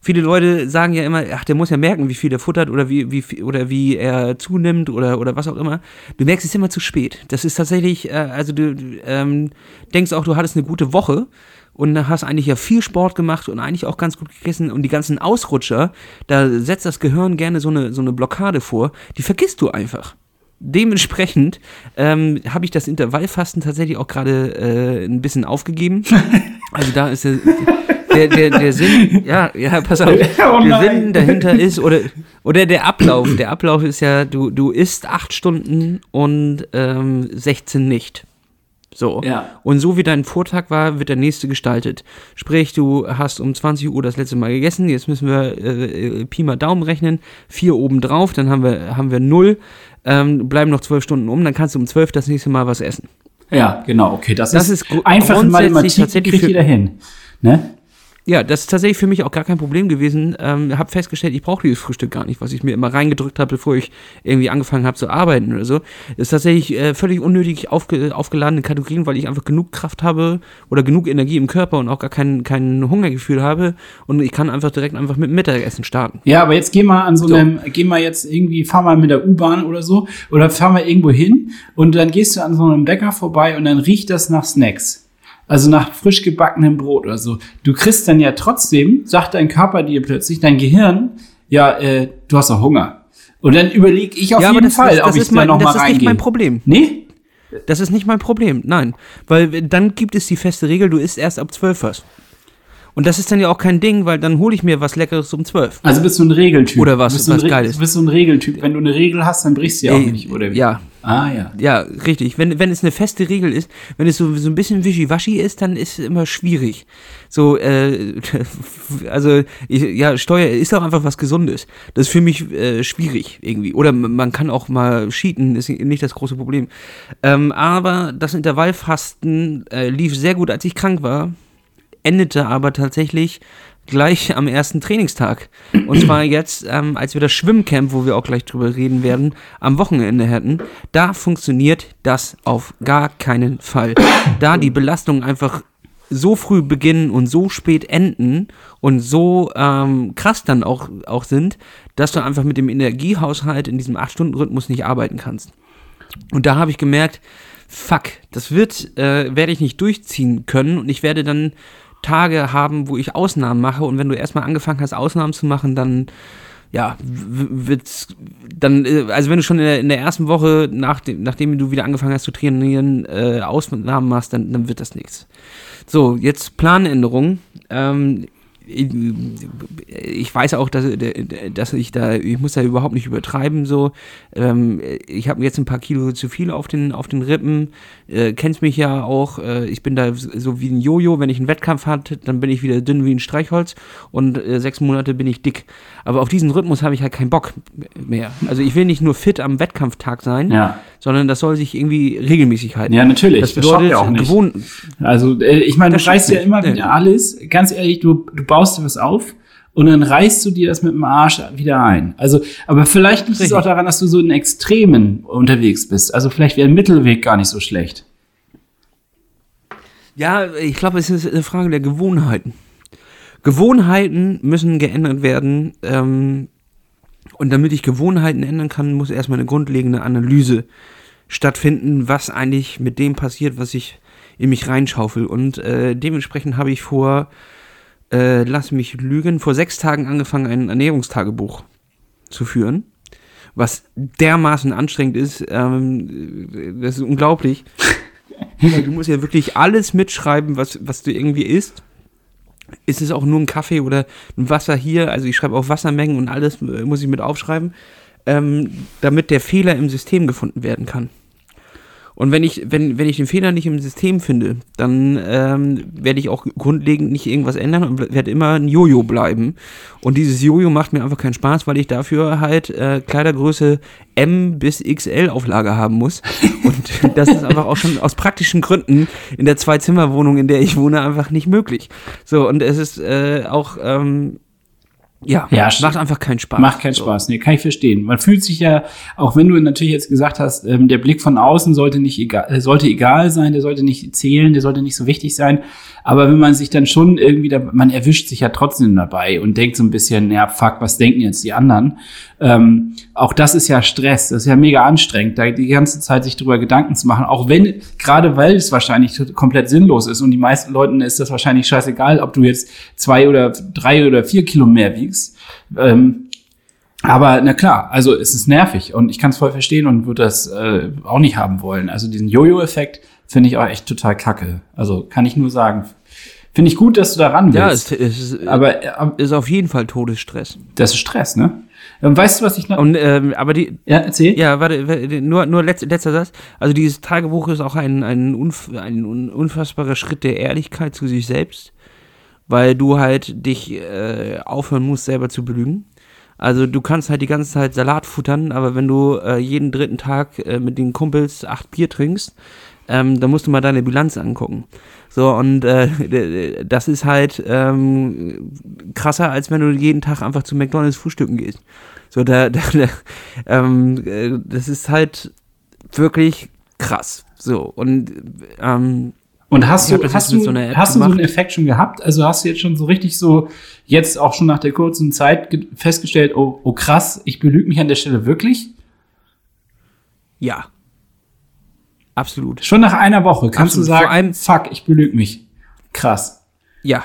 viele Leute sagen ja immer, ach, der muss ja merken, wie viel er futtert oder wie, wie, oder wie er zunimmt oder, oder was auch immer. Du merkst es immer zu spät. Das ist tatsächlich, äh, also du ähm, denkst auch, du hattest eine gute Woche und hast eigentlich ja viel Sport gemacht und eigentlich auch ganz gut gegessen und die ganzen Ausrutscher, da setzt das Gehirn gerne so eine, so eine Blockade vor, die vergisst du einfach. Dementsprechend ähm, habe ich das Intervallfasten tatsächlich auch gerade äh, ein bisschen aufgegeben. Also da ist der, der, der, der Sinn, ja, ja, pass auf, oh der Sinn dahinter ist, oder, oder der Ablauf, der Ablauf ist ja, du, du isst acht Stunden und ähm, 16 nicht. So. Ja. Und so wie dein Vortag war, wird der nächste gestaltet. Sprich, du hast um 20 Uhr das letzte Mal gegessen, jetzt müssen wir äh, Pi mal Daumen rechnen, vier oben drauf, dann haben wir, haben wir null, ähm, bleiben noch zwölf Stunden um, dann kannst du um zwölf das nächste Mal was essen. Ja, genau, okay. Das, das ist, ist einfach Mathematik, tatsächlich kriegt jeder hin. Ne? Ja, das ist tatsächlich für mich auch gar kein Problem gewesen. Ähm, habe festgestellt, ich brauche dieses Frühstück gar nicht, was ich mir immer reingedrückt habe, bevor ich irgendwie angefangen habe zu arbeiten oder so. Das ist tatsächlich äh, völlig unnötig aufge aufgeladene Kategorien, weil ich einfach genug Kraft habe oder genug Energie im Körper und auch gar kein, kein Hungergefühl habe und ich kann einfach direkt einfach mit Mittagessen starten. Ja, aber jetzt geh mal an so, so. einem, geh mal jetzt irgendwie, fahr mal mit der U-Bahn oder so oder fahr mal irgendwo hin und dann gehst du an so einem Bäcker vorbei und dann riecht das nach Snacks. Also nach frisch gebackenem Brot oder so. Du kriegst dann ja trotzdem, sagt dein Körper dir plötzlich, dein Gehirn, ja, äh, du hast doch Hunger. Und dann überlege ich auf ja, jeden das, Fall, das, das ob ich da noch mal reingehe. Das ist nicht mein Problem. Nee? Das ist nicht mein Problem, nein. Weil dann gibt es die feste Regel, du isst erst ab 12 was. Und das ist dann ja auch kein Ding, weil dann hole ich mir was Leckeres um 12. Also bist du ein Regeltyp. Oder was, was geil ist. Bist du ein Regeltyp. Wenn du eine Regel hast, dann brichst du ja auch nicht, oder wie? Ja. Ah, ja. Ja, richtig. Wenn, wenn es eine feste Regel ist, wenn es so, so ein bisschen wischiwaschi ist, dann ist es immer schwierig. So, äh, also, ich, ja, Steuer ist auch einfach was Gesundes. Das ist für mich äh, schwierig irgendwie. Oder man kann auch mal cheaten, ist nicht das große Problem. Ähm, aber das Intervallfasten äh, lief sehr gut, als ich krank war endete aber tatsächlich gleich am ersten Trainingstag. Und zwar jetzt, ähm, als wir das Schwimmcamp, wo wir auch gleich drüber reden werden, am Wochenende hatten, da funktioniert das auf gar keinen Fall. Da die Belastung einfach so früh beginnen und so spät enden und so ähm, krass dann auch, auch sind, dass du einfach mit dem Energiehaushalt in diesem 8-Stunden-Rhythmus nicht arbeiten kannst. Und da habe ich gemerkt, fuck, das wird, äh, werde ich nicht durchziehen können und ich werde dann Tage haben, wo ich Ausnahmen mache und wenn du erstmal angefangen hast, Ausnahmen zu machen, dann ja, wird's dann, äh, also wenn du schon in der, in der ersten Woche, nach dem, nachdem du wieder angefangen hast zu trainieren, äh, Ausnahmen machst, dann, dann wird das nichts. So, jetzt Planänderung. Ähm, ich weiß auch, dass, dass ich da, ich muss da überhaupt nicht übertreiben, so. Ähm, ich habe jetzt ein paar Kilo zu viel auf den, auf den Rippen, äh, kennst mich ja auch, äh, ich bin da so wie ein Jojo, wenn ich einen Wettkampf hatte, dann bin ich wieder dünn wie ein Streichholz und äh, sechs Monate bin ich dick. Aber auf diesen Rhythmus habe ich halt keinen Bock mehr. Also ich will nicht nur fit am Wettkampftag sein, ja. Sondern das soll sich irgendwie regelmäßig halten. Ja, natürlich. Das bedeutet das ja auch nicht. Gewohnt, also äh, ich meine, du reißt ja immer wieder alles. Ganz ehrlich, du, du baust dir was auf und dann reißt du dir das mit dem Arsch wieder ein. Also, aber vielleicht liegt es auch daran, dass du so in Extremen unterwegs bist. Also vielleicht wäre ein Mittelweg gar nicht so schlecht. Ja, ich glaube, es ist eine Frage der Gewohnheiten. Gewohnheiten müssen geändert werden. Ähm, und damit ich Gewohnheiten ändern kann, muss erstmal eine grundlegende Analyse stattfinden, was eigentlich mit dem passiert, was ich in mich reinschaufel. Und äh, dementsprechend habe ich vor, äh, lass mich lügen, vor sechs Tagen angefangen, ein Ernährungstagebuch zu führen. Was dermaßen anstrengend ist, ähm, das ist unglaublich. du musst ja wirklich alles mitschreiben, was, was du irgendwie isst ist es auch nur ein Kaffee oder ein Wasser hier, also ich schreibe auch Wassermengen und alles äh, muss ich mit aufschreiben, ähm, damit der Fehler im System gefunden werden kann. Und wenn ich, wenn, wenn ich den Fehler nicht im System finde, dann ähm, werde ich auch grundlegend nicht irgendwas ändern und werde immer ein Jojo bleiben. Und dieses Jojo macht mir einfach keinen Spaß, weil ich dafür halt äh, Kleidergröße M bis XL Auflage haben muss. Und das ist einfach auch schon aus praktischen Gründen in der Zwei-Zimmer-Wohnung, in der ich wohne, einfach nicht möglich. So, und es ist äh, auch. Ähm, ja, ja, macht einfach keinen Spaß. Macht keinen so. Spaß, nee, kann ich verstehen. Man fühlt sich ja, auch wenn du natürlich jetzt gesagt hast, ähm, der Blick von außen sollte nicht egal, äh, sollte egal sein, der sollte nicht zählen, der sollte nicht so wichtig sein. Aber wenn man sich dann schon irgendwie, da, man erwischt sich ja trotzdem dabei und denkt so ein bisschen, ja, fuck, was denken jetzt die anderen? Ähm, auch das ist ja Stress, das ist ja mega anstrengend, da die ganze Zeit sich darüber Gedanken zu machen, auch wenn, gerade weil es wahrscheinlich komplett sinnlos ist und die meisten Leuten ist das wahrscheinlich scheißegal, ob du jetzt zwei oder drei oder vier Kilo mehr wiegst. Ähm, aber na klar, also es ist nervig und ich kann es voll verstehen und würde das äh, auch nicht haben wollen. Also diesen Jojo-Effekt finde ich auch echt total kacke. Also kann ich nur sagen. Finde ich gut, dass du da ran willst. Ja, es, es ist, aber, äh, ist auf jeden Fall Todesstress. Das ist Stress, ne? Ähm, weißt du, was ich noch. Und, ähm, aber die. Ja, erzähl. Ja, warte, nur, nur letz, letzter Satz. Also, dieses Tagebuch ist auch ein, ein, unf ein unfassbarer Schritt der Ehrlichkeit zu sich selbst, weil du halt dich äh, aufhören musst, selber zu belügen. Also du kannst halt die ganze Zeit Salat futtern, aber wenn du äh, jeden dritten Tag äh, mit den Kumpels acht Bier trinkst, ähm, dann musst du mal deine Bilanz angucken. So, und äh, das ist halt ähm, krasser, als wenn du jeden Tag einfach zu McDonalds frühstücken gehst. So, da, da, da ähm, äh, das ist halt wirklich krass. So, und ähm, und hast du, hast, du, so hast du so einen Effekt schon gehabt? Also hast du jetzt schon so richtig so, jetzt auch schon nach der kurzen Zeit festgestellt, oh, oh krass, ich belüge mich an der Stelle wirklich? Ja. Absolut. Schon nach einer Woche kannst Absolut. du sagen, Vor allem, fuck, ich belüge mich. Krass. Ja.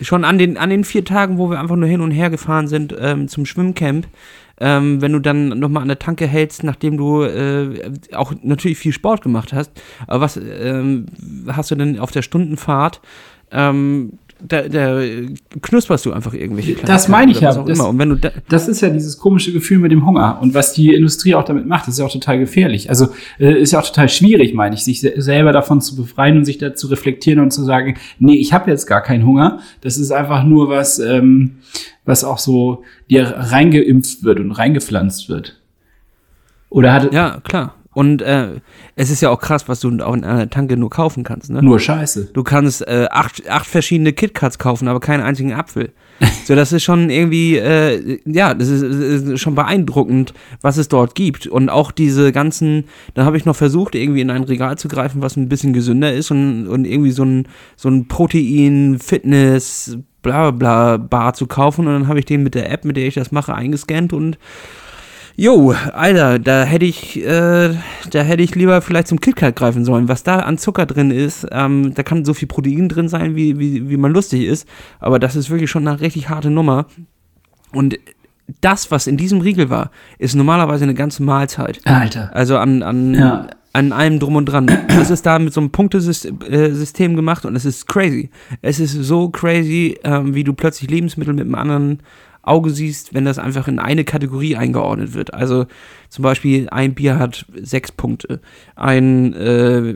Schon an den, an den vier Tagen, wo wir einfach nur hin und her gefahren sind ähm, zum Schwimmcamp, ähm, wenn du dann nochmal an der Tanke hältst, nachdem du äh, auch natürlich viel Sport gemacht hast, aber was ähm, hast du denn auf der Stundenfahrt? Ähm, da, da knusperst du einfach irgendwelche Das meine ich ja. Das, Und wenn du da das ist ja dieses komische Gefühl mit dem Hunger. Und was die Industrie auch damit macht, ist ja auch total gefährlich. Also äh, ist ja auch total schwierig, meine ich, sich selber davon zu befreien und sich da zu reflektieren und zu sagen, nee, ich habe jetzt gar keinen Hunger. Das ist einfach nur was, ähm, was auch so dir reingeimpft wird und reingepflanzt wird. Oder hat Ja, klar. Und äh, es ist ja auch krass, was du auch in einer Tanke nur kaufen kannst. Ne? Nur Scheiße. Du kannst äh, acht, acht verschiedene KitKats kaufen, aber keinen einzigen Apfel. So, das ist schon irgendwie, äh, ja, das ist, ist, schon beeindruckend, was es dort gibt. Und auch diese ganzen, da habe ich noch versucht, irgendwie in ein Regal zu greifen, was ein bisschen gesünder ist und, und irgendwie so ein, so ein Protein, Fitness, bla bla Bar zu kaufen. Und dann habe ich den mit der App, mit der ich das mache, eingescannt und Jo, Alter, da hätte ich, äh, da hätte ich lieber vielleicht zum KitKat greifen sollen. Was da an Zucker drin ist, ähm, da kann so viel Protein drin sein, wie, wie, wie man lustig ist. Aber das ist wirklich schon eine richtig harte Nummer. Und das, was in diesem Riegel war, ist normalerweise eine ganze Mahlzeit. Alter. Also an, an, ja. an allem drum und dran. Das ist da mit so einem Punktesystem gemacht und es ist crazy. Es ist so crazy, ähm, wie du plötzlich Lebensmittel mit einem anderen Auge siehst, wenn das einfach in eine Kategorie eingeordnet wird. Also zum Beispiel ein Bier hat sechs Punkte, ein äh,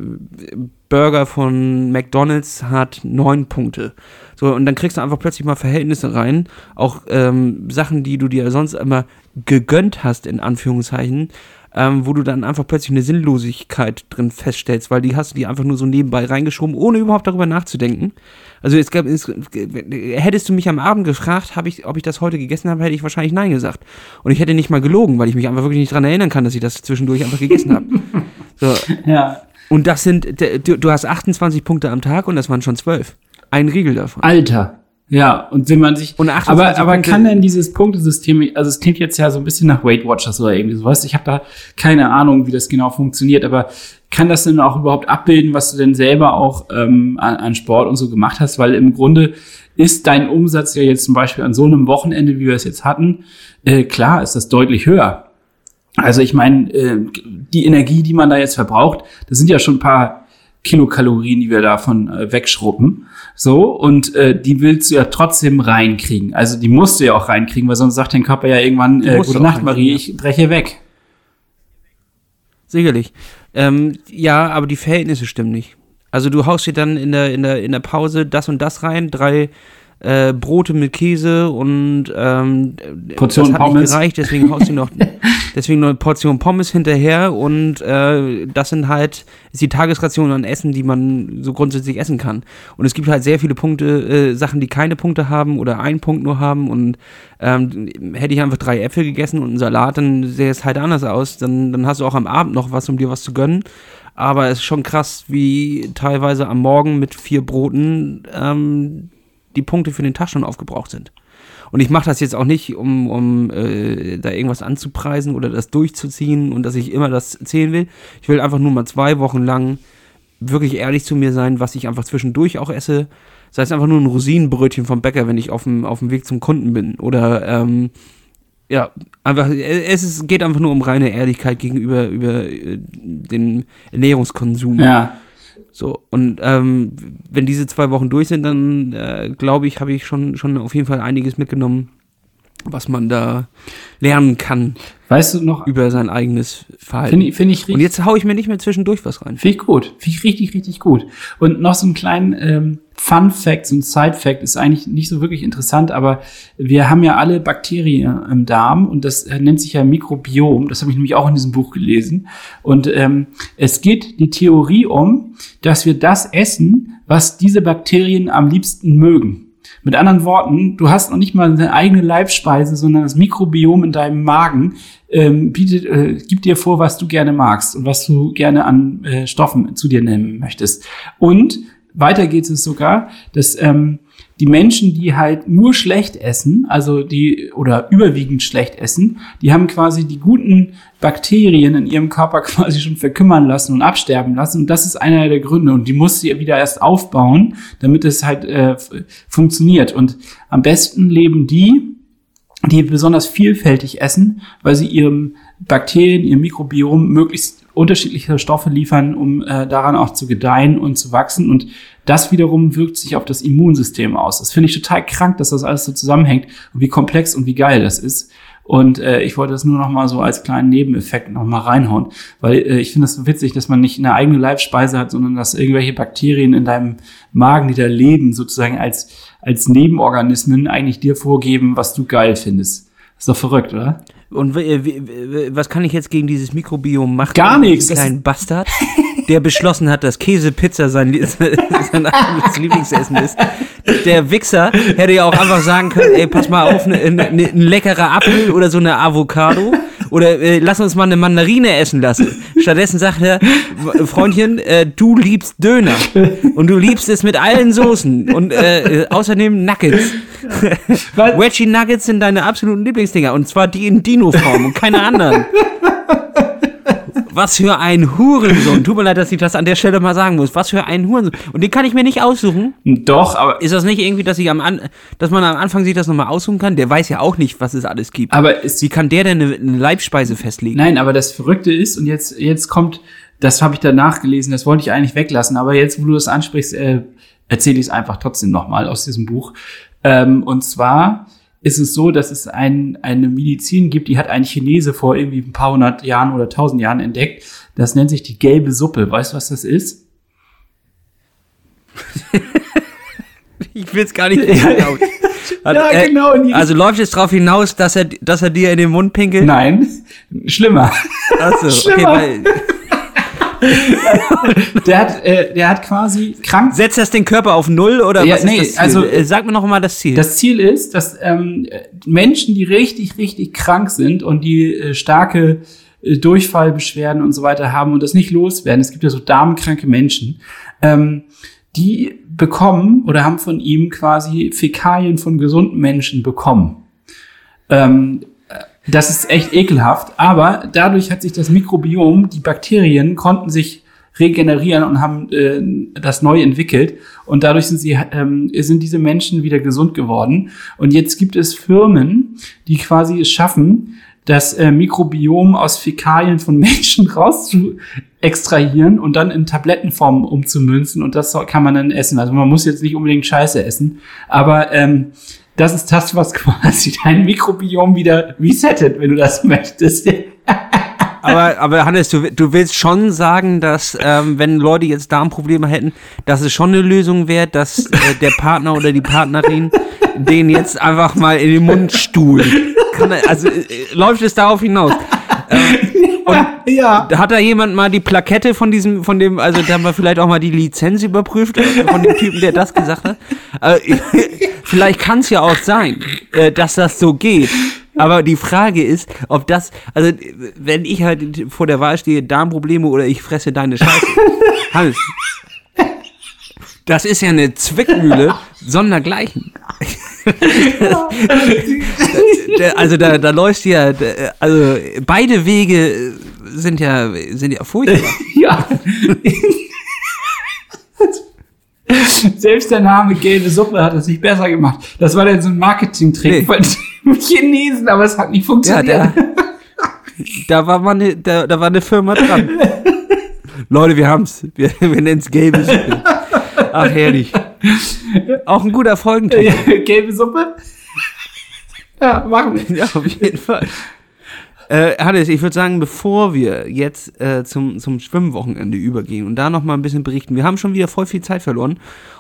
Burger von McDonald's hat neun Punkte. So, und dann kriegst du einfach plötzlich mal Verhältnisse rein, auch ähm, Sachen, die du dir sonst immer gegönnt hast, in Anführungszeichen, ähm, wo du dann einfach plötzlich eine Sinnlosigkeit drin feststellst, weil die hast du die einfach nur so nebenbei reingeschoben, ohne überhaupt darüber nachzudenken. Also es gab, es, hättest du mich am Abend gefragt, ich, ob ich das heute gegessen habe, hätte ich wahrscheinlich Nein gesagt. Und ich hätte nicht mal gelogen, weil ich mich einfach wirklich nicht daran erinnern kann, dass ich das zwischendurch einfach gegessen habe. So. Ja. Und das sind, du, du hast 28 Punkte am Tag und das waren schon 12. Ein Riegel davon. Alter. Ja, und wenn man sich. aber, aber kann denn dieses Punktesystem, also es klingt jetzt ja so ein bisschen nach Weight Watchers oder irgendwie sowas. Ich habe da keine Ahnung, wie das genau funktioniert, aber kann das denn auch überhaupt abbilden, was du denn selber auch ähm, an, an Sport und so gemacht hast? Weil im Grunde ist dein Umsatz ja jetzt zum Beispiel an so einem Wochenende, wie wir es jetzt hatten, äh, klar ist das deutlich höher. Also ich meine, äh, die Energie, die man da jetzt verbraucht, das sind ja schon ein paar Kilokalorien, die wir davon äh, wegschruppen. So, und äh, die willst du ja trotzdem reinkriegen. Also die musst du ja auch reinkriegen, weil sonst sagt dein Körper ja irgendwann, äh, gute Nacht, Marie, ich breche weg. Sicherlich. Ähm, ja, aber die Verhältnisse stimmen nicht. Also du haust dir dann in der, in der, in der Pause das und das rein, drei äh, Brote mit Käse und ähm, Portion das hat Pommes. nicht gereicht, deswegen haust du noch deswegen noch eine Portion Pommes hinterher und äh, das sind halt ist die Tagesration an Essen, die man so grundsätzlich essen kann. Und es gibt halt sehr viele Punkte, äh, Sachen, die keine Punkte haben oder einen Punkt nur haben und ähm, hätte ich einfach drei Äpfel gegessen und einen Salat, dann sähe es halt anders aus. Dann, dann hast du auch am Abend noch was, um dir was zu gönnen. Aber es ist schon krass, wie teilweise am Morgen mit vier Broten ähm, die Punkte für den Tag schon aufgebraucht sind. Und ich mache das jetzt auch nicht, um, um äh, da irgendwas anzupreisen oder das durchzuziehen und dass ich immer das zählen will. Ich will einfach nur mal zwei Wochen lang wirklich ehrlich zu mir sein, was ich einfach zwischendurch auch esse. Sei es einfach nur ein Rosinenbrötchen vom Bäcker, wenn ich auf dem, auf dem Weg zum Kunden bin. Oder ähm, ja, einfach, es ist, geht einfach nur um reine Ehrlichkeit gegenüber über äh, den Ernährungskonsum. Ja. So, und ähm, wenn diese zwei Wochen durch sind, dann äh, glaube ich, habe ich schon, schon auf jeden Fall einiges mitgenommen, was man da lernen kann. Weißt du noch? Über sein eigenes Verhalten. Finde ich, find ich richtig. Und jetzt haue ich mir nicht mehr zwischendurch was rein. Finde ich gut. Finde ich richtig, richtig gut. Und noch so einen kleinen ähm, Fun Fact, so ein Side Fact ist eigentlich nicht so wirklich interessant, aber wir haben ja alle Bakterien im Darm und das äh, nennt sich ja Mikrobiom. Das habe ich nämlich auch in diesem Buch gelesen. Und ähm, es geht die Theorie um, dass wir das essen, was diese Bakterien am liebsten mögen. Mit anderen Worten, du hast noch nicht mal eine eigene Leibspeise, sondern das Mikrobiom in deinem Magen ähm, bietet, äh, gibt dir vor, was du gerne magst und was du gerne an äh, Stoffen zu dir nehmen möchtest. Und weiter geht es sogar, dass ähm, die Menschen, die halt nur schlecht essen, also die oder überwiegend schlecht essen, die haben quasi die guten Bakterien in ihrem Körper quasi schon verkümmern lassen und absterben lassen. Und das ist einer der Gründe. Und die muss sie wieder erst aufbauen, damit es halt äh, funktioniert. Und am besten leben die, die besonders vielfältig essen, weil sie ihrem Bakterien, ihrem Mikrobiom möglichst unterschiedliche Stoffe liefern, um äh, daran auch zu gedeihen und zu wachsen. Und das wiederum wirkt sich auf das Immunsystem aus. Das finde ich total krank, dass das alles so zusammenhängt und wie komplex und wie geil das ist. Und äh, ich wollte das nur noch mal so als kleinen Nebeneffekt noch mal reinhauen, weil äh, ich finde das witzig, dass man nicht eine eigene Leibspeise hat, sondern dass irgendwelche Bakterien in deinem Magen, die da leben, sozusagen als als Nebenorganismen eigentlich dir vorgeben, was du geil findest. Ist doch verrückt, oder? Und was kann ich jetzt gegen dieses Mikrobiom machen? Gar nichts, Kleinen Bastard, der beschlossen hat, dass Käsepizza sein, sein Lieblingsessen ist. Der Wichser hätte ja auch einfach sagen können, ey, pass mal auf, ne, ne, ne, ein leckerer Apfel oder so eine Avocado. Oder äh, lass uns mal eine Mandarine essen lassen. Stattdessen sagt er, "W- Freundchen, äh, du liebst Döner. Und du liebst es mit allen Soßen. Und äh, äh, außerdem Nuggets. Wedgie Nuggets sind deine absoluten Lieblingsdinger. Und zwar die in Dino-Form und keine anderen. Was für ein Hurensohn. Tut mir leid, dass ich das an der Stelle mal sagen muss. Was für ein Hurensohn. Und den kann ich mir nicht aussuchen. Doch, aber, Ist das nicht irgendwie, dass, ich am An dass man am Anfang sich das nochmal aussuchen kann? Der weiß ja auch nicht, was es alles gibt. aber Wie kann der denn eine, eine Leibspeise festlegen? nein, aber das Verrückte ist, und jetzt, jetzt kommt, das habe ich danach gelesen, das wollte ich eigentlich weglassen, aber jetzt, wo du das ansprichst, äh, erzähle ich es einfach trotzdem nochmal aus diesem Buch. Ähm, und zwar ist es so, dass es ein, eine Medizin gibt, die hat ein Chinese vor irgendwie ein paar hundert Jahren oder tausend Jahren entdeckt. Das nennt sich die gelbe Suppe. Weißt du, was das ist? Ich will es gar nicht. Hat- Ja, äh, genau, Also läuft es darauf hinaus, dass er, dass er dir in den Mund pinkelt? Nein, schlimmer. Achso, okay, Schlimmer. weil, Der hat, äh, der hat quasi krank. setzt das den Körper auf Null oder Ja, was nee, also- Äh, Sag mir noch mal das Ziel. Das Ziel ist, dass ähm, Menschen, die richtig, richtig krank sind und die äh, starke äh, Durchfallbeschwerden und so weiter haben und das nicht loswerden, es gibt ja so darmkranke Menschen, ähm, die bekommen oder haben von ihm quasi Fäkalien von gesunden Menschen bekommen. Ähm, äh, das ist echt ekelhaft, aber dadurch hat sich das Mikrobiom, die Bakterien konnten sich regenerieren und haben äh, das neu entwickelt. Und dadurch sind sie ähm, sind diese Menschen wieder gesund geworden. Und jetzt gibt es Firmen, die quasi es schaffen, das äh, Mikrobiom aus Fäkalien von Menschen raus zu extrahieren und dann in Tablettenform umzumünzen. Und das kann man dann essen. Also man muss jetzt nicht unbedingt Scheiße essen, aber ähm, das ist das, was quasi dein Mikrobiom wieder resettet, wenn du das möchtest. aber, aber Hannes, du, du willst schon sagen, dass ähm, wenn Leute jetzt Darmprobleme hätten, dass es schon eine Lösung wäre, dass äh, der Partner oder die Partnerin den jetzt einfach mal in den Mund stuhlt. Also äh, läuft es darauf hinaus? ja. Hat da jemand mal die Plakette von diesem, von dem, also da haben wir vielleicht auch mal die Lizenz überprüft äh, von dem Typen, der das gesagt hat? Äh, vielleicht kann es ja auch sein, äh, dass das so geht. Aber die Frage ist, ob das, also wenn ich halt vor der Wahl stehe, Darmprobleme oder ich fresse deine Scheiße. Hans. Das ist ja eine Zwickmühle sondergleichen. Also da, da läuft ja, also beide Wege sind ja, sind ja furchtbar. Ja. Selbst der Name gelbe Suppe hat es nicht besser gemacht. Das war dann so ein Marketing-Trick Nee. von Chinesen, aber es hat nicht Ja, funktioniert. da, da war eine, da, da war eine Firma dran. Leute, wir haben's. Wir, wir nennen es gelbe Suppe. Ach, herrlich. Auch ein guter Folgentitel. gelbe Suppe? Ja, machen wir. Ja, auf jeden Fall. Äh, Hannes, ich würde sagen, bevor wir jetzt äh, zum, zum Schwimmwochenende übergehen und da noch mal ein bisschen berichten, wir haben schon wieder voll viel Zeit verloren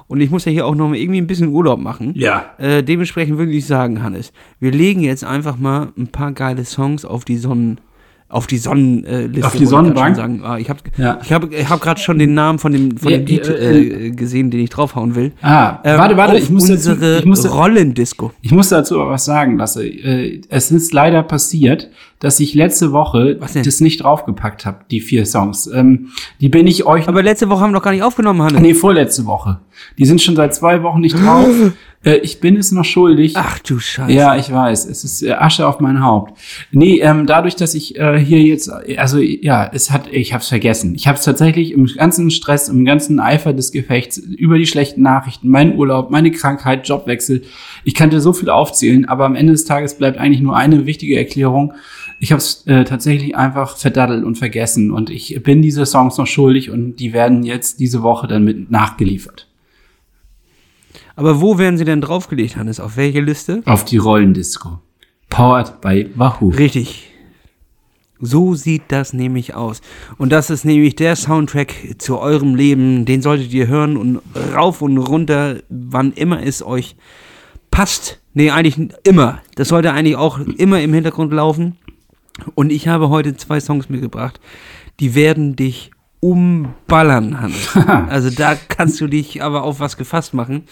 und ich muss ja hier auch noch mal irgendwie ein bisschen Urlaub machen. Ja. Äh, dementsprechend würde ich sagen, Hannes, wir legen jetzt einfach mal ein paar geile Songs auf die Sonnen, auf die Sonnenliste. Auf die Sonnenbank? Sagen. Ah, ich habe Ja. ich hab, ich hab gerade schon den Namen von dem, von Ja, dem Lied äh, äh, gesehen, den ich draufhauen will. Ah, Ähm, warte, warte, ich muss dazu, unsere ich muss, Rollendisco. ich muss dazu aber was sagen, Lasse. Äh, Es ist leider passiert, dass ich letzte Woche das nicht draufgepackt habe, die vier Songs. Ähm, die bin ich euch Aber letzte Woche haben wir noch gar nicht aufgenommen, Hannes. Nee, vorletzte Woche. Die sind schon seit zwei Wochen nicht drauf. äh, ich bin es noch schuldig. Ach du Scheiße. Ja, ich weiß. Es ist äh, Asche auf mein Haupt. Nee, ähm, dadurch, dass ich äh, hier jetzt, also ja, es hat, ich habe es vergessen. Ich habe es tatsächlich im ganzen Stress, im ganzen Eifer des Gefechts, über die schlechten Nachrichten, meinen Urlaub, meine Krankheit, Jobwechsel. Ich könnte so viel aufzählen, aber am Ende des Tages bleibt eigentlich nur eine wichtige Erklärung. Ich habe es äh, tatsächlich einfach verdaddelt und vergessen und ich bin diese Songs noch schuldig und die werden jetzt diese Woche dann mit nachgeliefert. Aber wo werden sie denn draufgelegt, Hannes? Auf welche Liste? Auf die Rollendisco. Powered by Wahoo. Richtig. So sieht das nämlich aus. Und das ist nämlich der Soundtrack zu eurem Leben. Den solltet ihr hören und rauf und runter, wann immer es euch passt. Nee, eigentlich immer. Das sollte eigentlich auch immer im Hintergrund laufen. Und ich habe heute zwei Songs mitgebracht, die werden dich umballern, Hannes. also da kannst du dich aber auf was gefasst machen.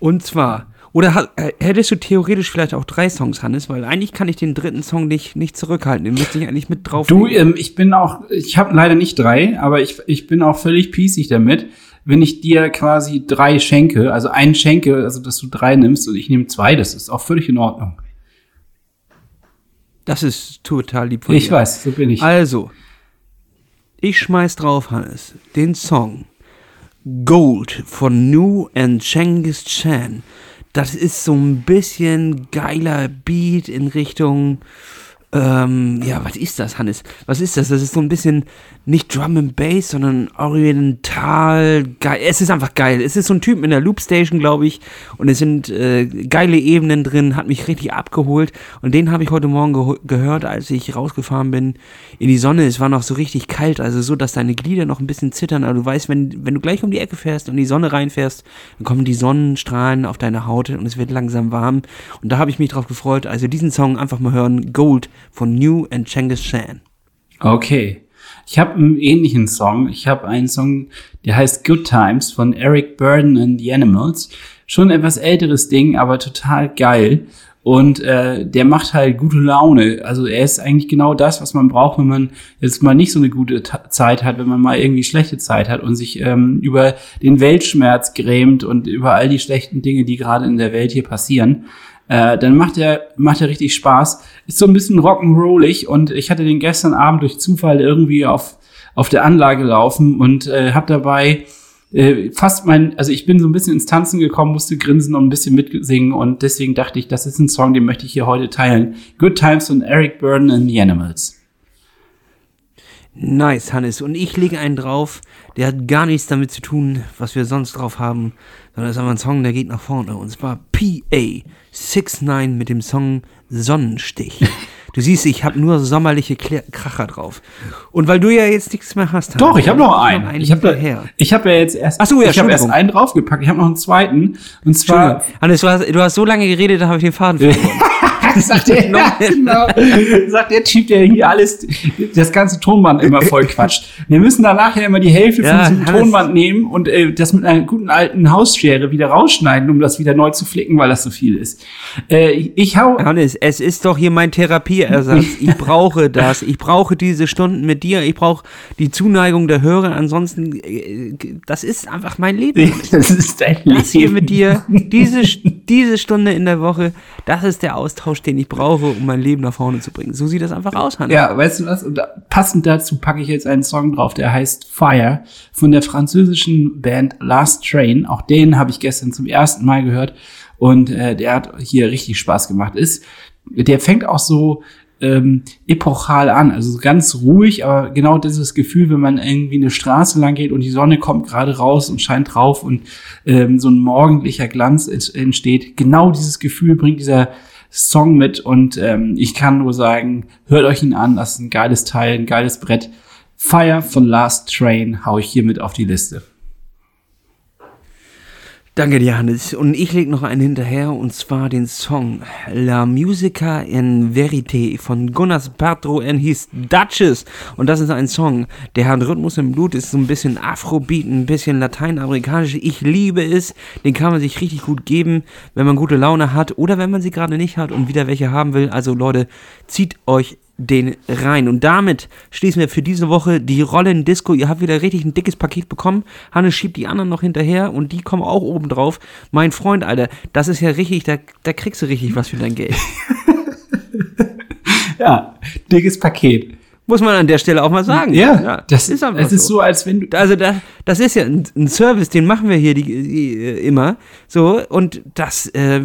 Und zwar, oder äh, hättest du theoretisch vielleicht auch drei Songs, Hannes? Weil eigentlich kann ich den dritten Song nicht, nicht zurückhalten. Den müsste ich eigentlich mit drauf. Du, ähm, ich bin auch, ich habe leider nicht drei, aber ich, ich bin auch völlig pießig damit, wenn ich dir quasi drei schenke, also einen schenke, also dass du drei nimmst und ich nehme zwei, das ist auch völlig in Ordnung. Das ist total lieb von Ich dir. weiß, so bin ich. Also, ich schmeiß drauf, Hannes, den Song Gold von New and Genghis Chan. Das ist so ein bisschen geiler Beat in Richtung ähm, ja, was ist das, Hannes? Was ist das? Das ist so ein bisschen nicht Drum and Bass, sondern oriental geil. Es ist einfach geil. Es ist so ein Typ in der Loopstation, glaube ich, und es sind äh, geile Ebenen drin, hat mich richtig abgeholt. Und den habe ich heute Morgen ge gehört, als ich rausgefahren bin in die Sonne. Es war noch so richtig kalt, also so, dass deine Glieder noch ein bisschen zittern. Aber du weißt, wenn, wenn du gleich um die Ecke fährst und die Sonne reinfährst, dann kommen die Sonnenstrahlen auf deine Haut und es wird langsam warm. Und da habe ich mich drauf gefreut. Also diesen Song einfach mal hören. Gold von New and Genghis Chan. Okay. Ich habe einen ähnlichen Song. Ich habe einen Song, der heißt Good Times von Eric Burden and the Animals. Schon etwas älteres Ding, aber total geil. Und äh, der macht halt gute Laune. Also er ist eigentlich genau das, was man braucht, wenn man jetzt mal nicht so eine gute Zeit hat, wenn man mal irgendwie schlechte Zeit hat und sich ähm, über den Weltschmerz grämt und über all die schlechten Dinge, die gerade in der Welt hier passieren äh, dann macht er, macht er richtig Spaß. Ist so ein bisschen rock'n'rollig und ich hatte den gestern Abend durch Zufall irgendwie auf, auf der Anlage laufen und äh, habe dabei äh, fast mein, also ich bin so ein bisschen ins Tanzen gekommen, musste grinsen und ein bisschen mitsingen und deswegen dachte ich, das ist ein Song, den möchte ich hier heute teilen. Good Times von Eric Burden and the Animals. Nice, Hannes. Und ich lege einen drauf, der hat gar nichts damit zu tun, was wir sonst drauf haben, sondern ist einfach ein Song, der geht nach vorne. Und zwar PA 69 mit dem Song Sonnenstich. Du siehst, ich habe nur sommerliche Kracher drauf. Und weil du ja jetzt nichts mehr hast. Doch, ich habe noch einen. einen ich habe hab ja jetzt erst, Ach so, ja, ich habe erst einen draufgepackt. Ich habe noch einen zweiten. Und zwar. Hannes, du hast, du hast so lange geredet, da habe ich den Faden verloren. sagt, der, genau, sagt der Typ, der hier alles, das ganze Tonband immer voll quatscht. Wir müssen da nachher immer die Hälfte ja, von diesem Tonband nehmen und äh, das mit einer guten alten Hausschere wieder rausschneiden, um das wieder neu zu flicken, weil das so viel ist. Äh, ich hau. Hannes, es ist doch hier mein Therapieersatz. Ich brauche das. Ich brauche diese Stunden mit dir. Ich brauche die Zuneigung der Hörer. Ansonsten, äh, das ist einfach mein Leben. Das ist dein Leben. Das hier mit dir, diese, diese Stunde in der Woche, das ist der Austausch den ich brauche, um mein Leben nach vorne zu bringen. So sieht das einfach aus, Hanna. Ja, weißt du was? Und passend dazu packe ich jetzt einen Song drauf, der heißt Fire von der französischen Band Last Train. Auch den habe ich gestern zum ersten Mal gehört und äh, der hat hier richtig Spaß gemacht. Ist der fängt auch so ähm, epochal an. Also ganz ruhig, aber genau dieses Gefühl, wenn man irgendwie eine Straße lang geht und die Sonne kommt gerade raus und scheint drauf und ähm, so ein morgendlicher Glanz entsteht. Genau dieses Gefühl bringt dieser Song mit und ähm, ich kann nur sagen, hört euch ihn an, das ist ein geiles Teil, ein geiles Brett. Fire von Last Train hau ich hier mit auf die Liste. Danke dir, Hannes. Und ich leg noch einen hinterher, und zwar den Song La Musica in Verité von Gunnars Bartro and his Duchess. Und das ist ein Song, der hat Rhythmus im Blut, ist so ein bisschen Afrobeat, ein bisschen lateinamerikanisch. Ich liebe es. Den kann man sich richtig gut geben, wenn man gute Laune hat oder wenn man sie gerade nicht hat und wieder welche haben will. Also Leute, zieht euch den rein. Und damit schließen wir für diese Woche die Rollen Disco. Ihr habt wieder richtig ein dickes Paket bekommen. Hannes schiebt die anderen noch hinterher und die kommen auch oben drauf. Mein Freund, Alter, das ist ja richtig, da, da kriegst du richtig was für dein Geld. ja, dickes Paket. Muss man an der Stelle auch mal sagen. Ja, ja das ist einfach Es ist so, als wenn du. Also, das, das ist ja ein, ein Service, den machen wir hier die, die, äh, immer. So, und das äh,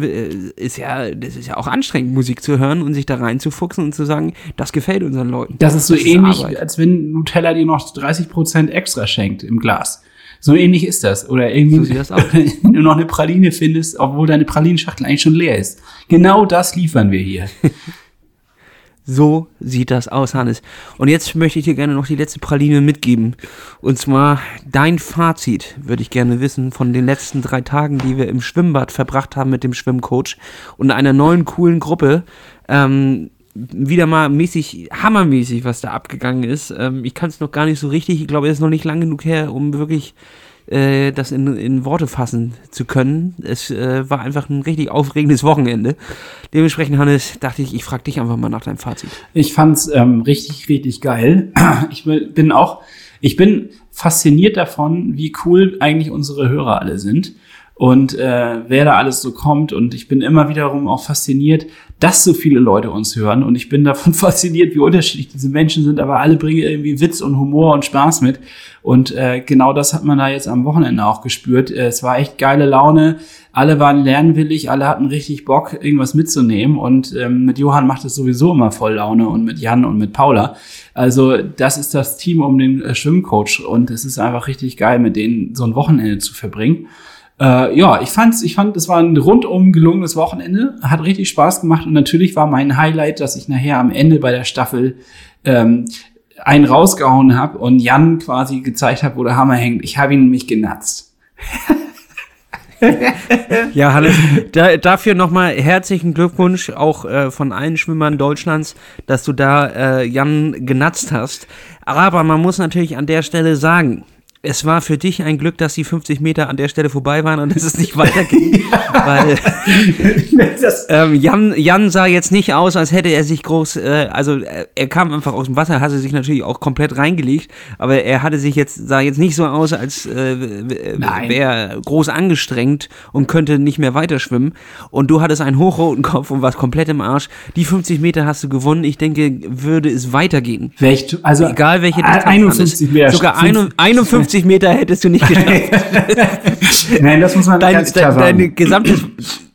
ist ja, das ist ja auch anstrengend, Musik zu hören und sich da reinzufuchsen und zu sagen, das gefällt unseren Leuten. Das ist so das ähnlich, ist als wenn Nutella dir noch 30% extra schenkt im Glas. So ähnlich ist das. Oder irgendwie, so wenn du noch eine Praline findest, obwohl deine Pralinenschachtel eigentlich schon leer ist. Genau das liefern wir hier. So sieht das aus, Hannes. Und jetzt möchte ich dir gerne noch die letzte Praline mitgeben. Und zwar dein Fazit würde ich gerne wissen von den letzten drei Tagen, die wir im Schwimmbad verbracht haben mit dem Schwimmcoach und einer neuen coolen Gruppe. Ähm, wieder mal mäßig, hammermäßig, was da abgegangen ist. Ähm, ich kann es noch gar nicht so richtig. Ich glaube, es ist noch nicht lang genug her, um wirklich äh, das in, in Worte fassen zu können. Es äh, war einfach ein richtig aufregendes Wochenende. Dementsprechend, Hannes, dachte ich, ich frage dich einfach mal nach deinem Fazit. Ich fand's ähm, richtig, richtig geil. Ich bin auch, ich bin fasziniert davon, wie cool eigentlich unsere Hörer alle sind und äh, wer da alles so kommt. Und ich bin immer wiederum auch fasziniert, dass so viele Leute uns hören. Und ich bin davon fasziniert, wie unterschiedlich diese Menschen sind, aber alle bringen irgendwie Witz und Humor und Spaß mit. Und äh, genau das hat man da jetzt am Wochenende auch gespürt. Äh, es war echt geile Laune. Alle waren lernwillig, alle hatten richtig Bock, irgendwas mitzunehmen. Und ähm, mit Johann macht es sowieso immer voll Laune und mit Jan und mit Paula. Also das ist das Team um den äh, Schwimmcoach. Und es ist einfach richtig geil, mit denen so ein Wochenende zu verbringen. Äh, ja, ich fand's, ich fand, es war ein rundum gelungenes Wochenende, hat richtig Spaß gemacht und natürlich war mein Highlight, dass ich nachher am Ende bei der Staffel ähm, einen rausgehauen habe und Jan quasi gezeigt habe, wo der Hammer hängt. Ich habe ihn nämlich genatzt. ja, Hannes, da, dafür nochmal herzlichen Glückwunsch auch äh, von allen Schwimmern Deutschlands, dass du da äh, Jan genatzt hast. Aber man muss natürlich an der Stelle sagen, es war für dich ein Glück, dass die 50 Meter an der Stelle vorbei waren und dass es nicht weiterging. weil ähm, Jan, Jan sah jetzt nicht aus, als hätte er sich groß, äh, also äh, er kam einfach aus dem Wasser, hatte sich natürlich auch komplett reingelegt, aber er hatte sich jetzt, sah jetzt nicht so aus, als äh, wäre er groß angestrengt und könnte nicht mehr weiterschwimmen. Und du hattest einen hochroten Kopf und warst komplett im Arsch. Die 50 Meter hast du gewonnen. Ich denke, würde es weitergehen. Welch, also egal welche Distanz 51 Meter. Sogar 51 50 Meter hättest du nicht geschafft. Nein, das muss man dein, ganz klar sagen. Dein gesamtes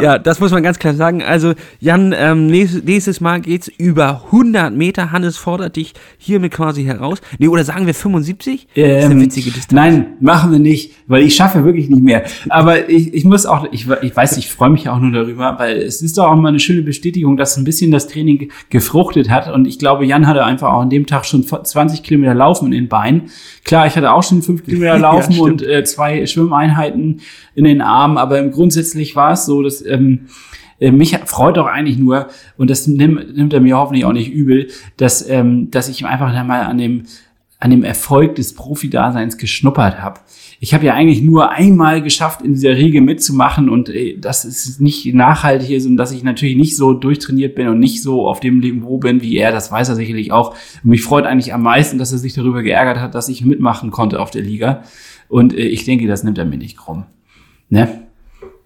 ja, das muss man ganz klar sagen. Also, Jan, ähm, nächstes, nächstes Mal geht's über 100 Meter. Hannes fordert dich hiermit quasi heraus. Nee, oder sagen wir 75? Ähm, das ist eine ähm, witzige Distanz. Nein, machen wir nicht, weil ich schaffe wirklich nicht mehr. Aber ich, ich muss auch, ich, ich weiß, ich freue mich auch nur darüber, weil es ist doch auch mal eine schöne Bestätigung, dass ein bisschen das Training gefruchtet hat. Und ich glaube, Jan hatte einfach auch an dem Tag schon 20 Kilometer Laufen in den Beinen. Klar, ich hatte auch schon 5 Kilometer Laufen ja, und äh, zwei Schwimmeinheiten in den Armen, aber grundsätzlich war es so, dass ähm, äh, mich freut auch eigentlich nur, und das nimmt, nimmt er mir hoffentlich auch nicht übel, dass, ähm, dass ich einfach mal an dem, an dem Erfolg des Profi-Daseins geschnuppert habe. Ich habe ja eigentlich nur einmal geschafft, in dieser Riege mitzumachen und äh, dass es nicht nachhaltig ist und dass ich natürlich nicht so durchtrainiert bin und nicht so auf dem Niveau bin wie er, das weiß er sicherlich auch. Und mich freut eigentlich am meisten, dass er sich darüber geärgert hat, dass ich mitmachen konnte auf der Liga. Und äh, ich denke, das nimmt er mir nicht krumm. Ne?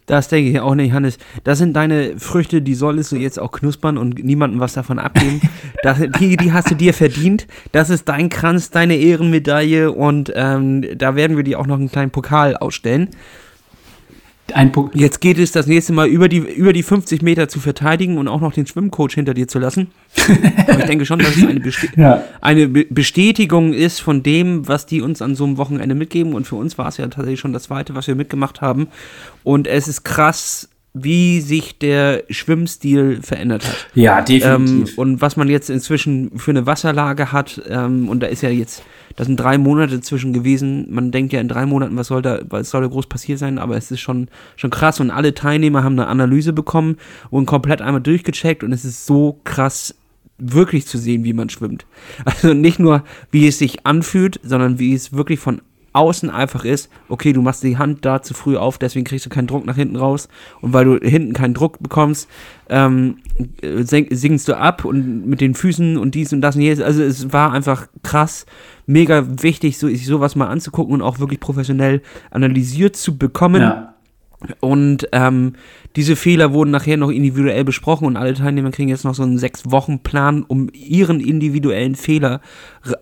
Das denke ich auch nicht, Hannes. Das sind deine Früchte, die solltest du jetzt auch knuspern und niemandem was davon abgeben. Das, die, die hast du dir verdient. Das ist dein Kranz, deine Ehrenmedaille und ähm, da werden wir dir auch noch einen kleinen Pokal ausstellen. Ein Punkt. Jetzt geht es das nächste Mal über die, über die 50 Meter zu verteidigen und auch noch den Schwimmcoach hinter dir zu lassen. Aber ich denke schon, dass es eine, Besti ja. eine Bestätigung ist von dem, was die uns an so einem Wochenende mitgeben. Und für uns war es ja tatsächlich schon das zweite, was wir mitgemacht haben. Und es ist krass, wie sich der Schwimmstil verändert hat. Ja, definitiv. Ähm, und was man jetzt inzwischen für eine Wasserlage hat, ähm, und da ist ja jetzt das sind drei Monate zwischen gewesen. Man denkt ja in drei Monaten, was soll da, was soll da groß passiert sein, aber es ist schon, schon krass und alle Teilnehmer haben eine Analyse bekommen und komplett einmal durchgecheckt und es ist so krass wirklich zu sehen, wie man schwimmt. Also nicht nur, wie es sich anfühlt, sondern wie es wirklich von außen einfach ist, okay, du machst die Hand da zu früh auf, deswegen kriegst du keinen Druck nach hinten raus. Und weil du hinten keinen Druck bekommst, ähm, singst du ab und mit den Füßen und dies und das und jenes. Also es war einfach krass, mega wichtig, so, sich sowas mal anzugucken und auch wirklich professionell analysiert zu bekommen. Ja. Und ähm, diese Fehler wurden nachher noch individuell besprochen und alle Teilnehmer kriegen jetzt noch so einen Sechs-Wochen-Plan, um ihren individuellen Fehler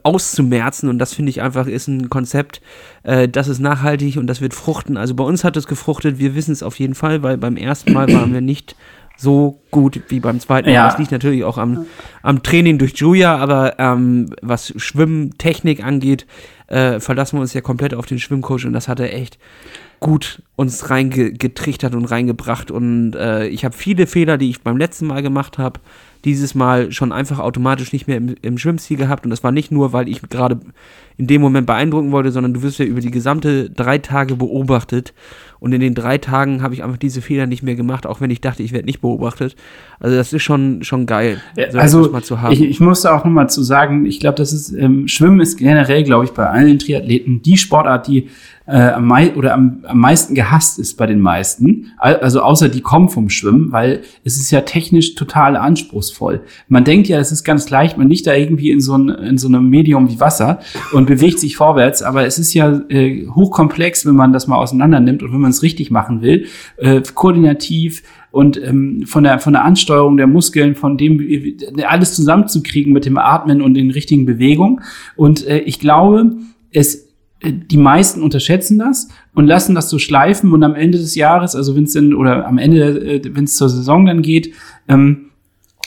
auszumerzen. Und das finde ich einfach ist ein Konzept, äh, das ist nachhaltig und das wird fruchten. Also bei uns hat es gefruchtet, wir wissen es auf jeden Fall, weil beim ersten Mal waren wir nicht so gut wie beim zweiten Mal. Ja. Das liegt natürlich auch am, am Training durch Julia, aber ähm, was Schwimmtechnik angeht, äh, verlassen wir uns ja komplett auf den Schwimmcoach und das hat er echt gut uns reingetrichtert und reingebracht und äh, ich habe viele Fehler, die ich beim letzten Mal gemacht habe, dieses Mal schon einfach automatisch nicht mehr im, im Schwimmstil gehabt. Und das war nicht nur, weil ich gerade in dem Moment beeindrucken wollte, sondern du wirst ja über die gesamte drei Tage beobachtet. Und in den drei Tagen habe ich einfach diese Fehler nicht mehr gemacht, auch wenn ich dachte, ich werde nicht beobachtet. Also das ist schon, schon geil, so also mal zu haben. Ich, ich musste auch nochmal zu sagen, ich glaube, das ist, ähm, Schwimmen ist generell, glaube ich, bei allen Triathleten die Sportart, die äh, am mei oder am, am meisten gehasst ist bei den meisten. Also außer die kommen vom Schwimmen, weil es ist ja technisch total anspruchsvoll. Man denkt ja, es ist ganz leicht, man liegt da irgendwie in so, ein, in so einem Medium wie Wasser und bewegt sich vorwärts, aber es ist ja äh, hochkomplex, wenn man das mal auseinander nimmt und wenn man es richtig machen will, äh, koordinativ und ähm, von der von der Ansteuerung der Muskeln, von dem äh, alles zusammenzukriegen mit dem Atmen und den richtigen Bewegungen. Und äh, ich glaube, es die meisten unterschätzen das und lassen das so schleifen und am Ende des Jahres, also wenn es denn oder am Ende, äh, wenn es zur Saison dann geht, ähm,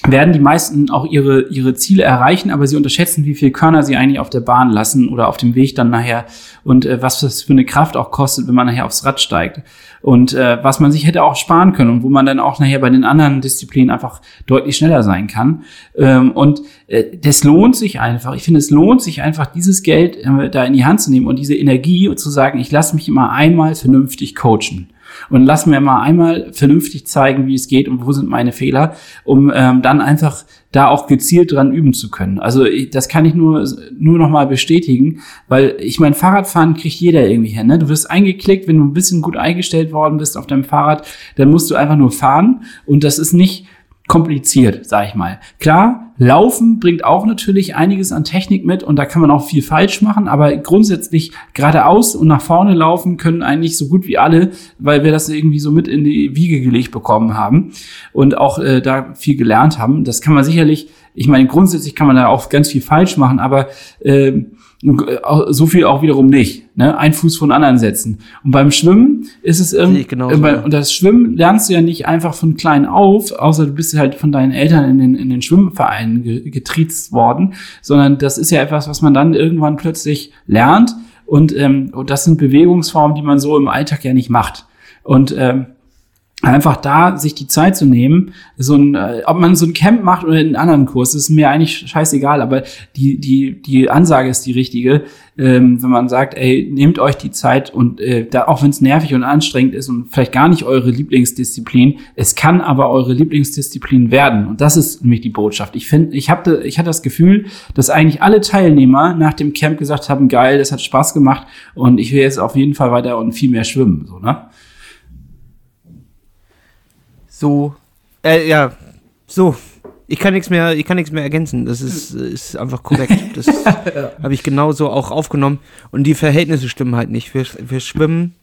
werden die meisten auch ihre, ihre Ziele erreichen, aber sie unterschätzen, wie viel Körner sie eigentlich auf der Bahn lassen oder auf dem Weg dann nachher und äh, was das für eine Kraft auch kostet, wenn man nachher aufs Rad steigt. Und äh, was man sich hätte auch sparen können und wo man dann auch nachher bei den anderen Disziplinen einfach deutlich schneller sein kann. Ähm, und äh, das lohnt sich einfach. Ich finde, es lohnt sich einfach, dieses Geld äh, da in die Hand zu nehmen und diese Energie und zu sagen, ich lasse mich immer einmal vernünftig coachen und lass mir mal einmal vernünftig zeigen, wie es geht und wo sind meine Fehler, um ähm, dann einfach da auch gezielt dran üben zu können. Also das kann ich nur nur noch mal bestätigen, weil ich mein Fahrradfahren kriegt jeder irgendwie hin. Ne? Du wirst eingeklickt, wenn du ein bisschen gut eingestellt worden bist auf deinem Fahrrad, dann musst du einfach nur fahren und das ist nicht kompliziert, sag ich mal. Klar, Laufen bringt auch natürlich einiges an Technik mit und da kann man auch viel falsch machen, aber grundsätzlich geradeaus und nach vorne laufen können eigentlich so gut wie alle, weil wir das irgendwie so mit in die Wiege gelegt bekommen haben und auch äh, da viel gelernt haben. Das kann man sicherlich, ich meine, grundsätzlich kann man da auch ganz viel falsch machen, aber äh, so viel auch wiederum nicht. Ne? Ein Fuß von anderen setzen. Und beim Schwimmen ist es irgendwie. Äh, und das Schwimmen lernst du ja nicht einfach von klein auf, außer du bist halt von deinen Eltern in den, in den Schwimmvereinen getriezt worden, sondern das ist ja etwas, was man dann irgendwann plötzlich lernt. Und, ähm, und das sind Bewegungsformen, die man so im Alltag ja nicht macht. Und ähm, einfach da sich die Zeit zu nehmen, so ein, äh, ob man so ein Camp macht oder einen anderen Kurs, ist mir eigentlich scheißegal, aber die, die, die Ansage ist die richtige, ähm, wenn man sagt, ey, nehmt euch die Zeit und äh, da, auch wenn es nervig und anstrengend ist und vielleicht gar nicht eure Lieblingsdisziplin, es kann aber eure Lieblingsdisziplin werden. Und das ist nämlich die Botschaft. Ich finde, ich hatte, ich hatte das Gefühl, dass eigentlich alle Teilnehmer nach dem Camp gesagt haben, geil, das hat Spaß gemacht und ich will jetzt auf jeden Fall weiter und viel mehr schwimmen, so, ne? So, äh, ja, so. Ich kann nichts mehr, ich kann nichts mehr ergänzen. Das ist, ist einfach korrekt. Das ja. habe ich genauso auch aufgenommen. Und die Verhältnisse stimmen halt nicht. Wir, wir schwimmen,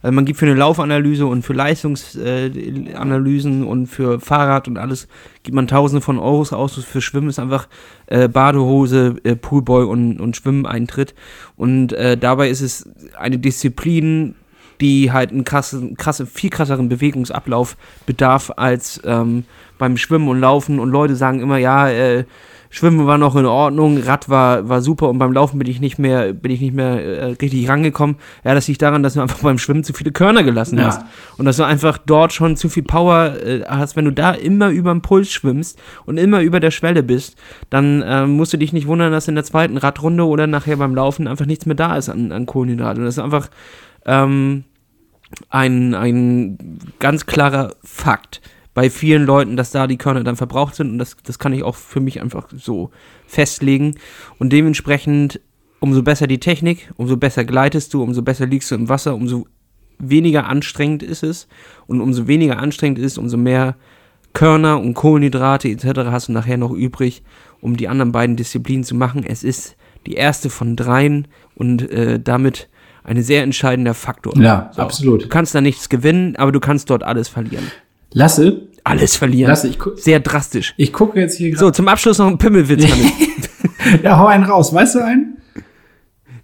also man gibt für eine Laufanalyse und für Leistungsanalysen äh, und für Fahrrad und alles gibt man Tausende von Euros aus. Für Schwimmen ist einfach äh, Badehose, äh, Poolboy und, und Schwimmeintritt. Und äh, dabei ist es eine Disziplin, die halt einen krassen, krasse, viel krasseren Bewegungsablauf bedarf als ähm, beim Schwimmen und Laufen. Und Leute sagen immer, ja, äh, Schwimmen war noch in Ordnung, Rad war, war super und beim Laufen bin ich nicht mehr, bin ich nicht mehr äh, richtig rangekommen. Ja, das liegt daran, dass du einfach beim Schwimmen zu viele Körner gelassen ja. hast. Und dass du einfach dort schon zu viel Power äh, hast. Wenn du da immer über dem Puls schwimmst und immer über der Schwelle bist, dann äh, musst du dich nicht wundern, dass in der zweiten Radrunde oder nachher beim Laufen einfach nichts mehr da ist an, an Kohlenhydraten. Das ist einfach ähm, ein, ein ganz klarer Fakt bei vielen Leuten, dass da die Körner dann verbraucht sind und das, das kann ich auch für mich einfach so festlegen und dementsprechend umso besser die Technik, umso besser gleitest du, umso besser liegst du im Wasser, umso weniger anstrengend ist es und umso weniger anstrengend ist, umso mehr Körner und Kohlenhydrate etc. hast du nachher noch übrig, um die anderen beiden Disziplinen zu machen. Es ist die erste von dreien und äh, damit ein sehr entscheidender Faktor. Ja, so. absolut. Du kannst da nichts gewinnen, aber du kannst dort alles verlieren. Lasse. Alles verlieren. Lasse, ich sehr drastisch. Ich gucke jetzt hier gerade. So, zum Abschluss noch ein Pimmelwitz. ja, hau einen raus. Weißt du einen?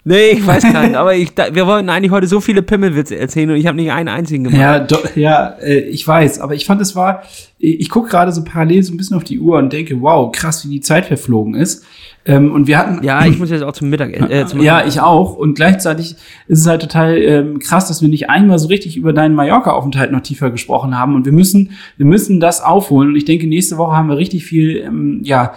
Nee, ich weiß keinen, aber ich, da, wir wollten eigentlich heute so viele Pimmelwitze erzählen und ich habe nicht einen einzigen gemacht. Ja, do, ja äh, ich weiß, aber ich fand es war, ich gucke gerade so parallel so ein bisschen auf die Uhr und denke, wow, krass, wie die Zeit verflogen ist. Ähm, und wir hatten. Ja, ich muss jetzt auch zum Mittag. Äh, zum ja, ich auch. Und gleichzeitig ist es halt total ähm, krass, dass wir nicht einmal so richtig über deinen Mallorca-Aufenthalt noch tiefer gesprochen haben. Und wir müssen, wir müssen das aufholen. Und ich denke, nächste Woche haben wir richtig viel, ähm, ja,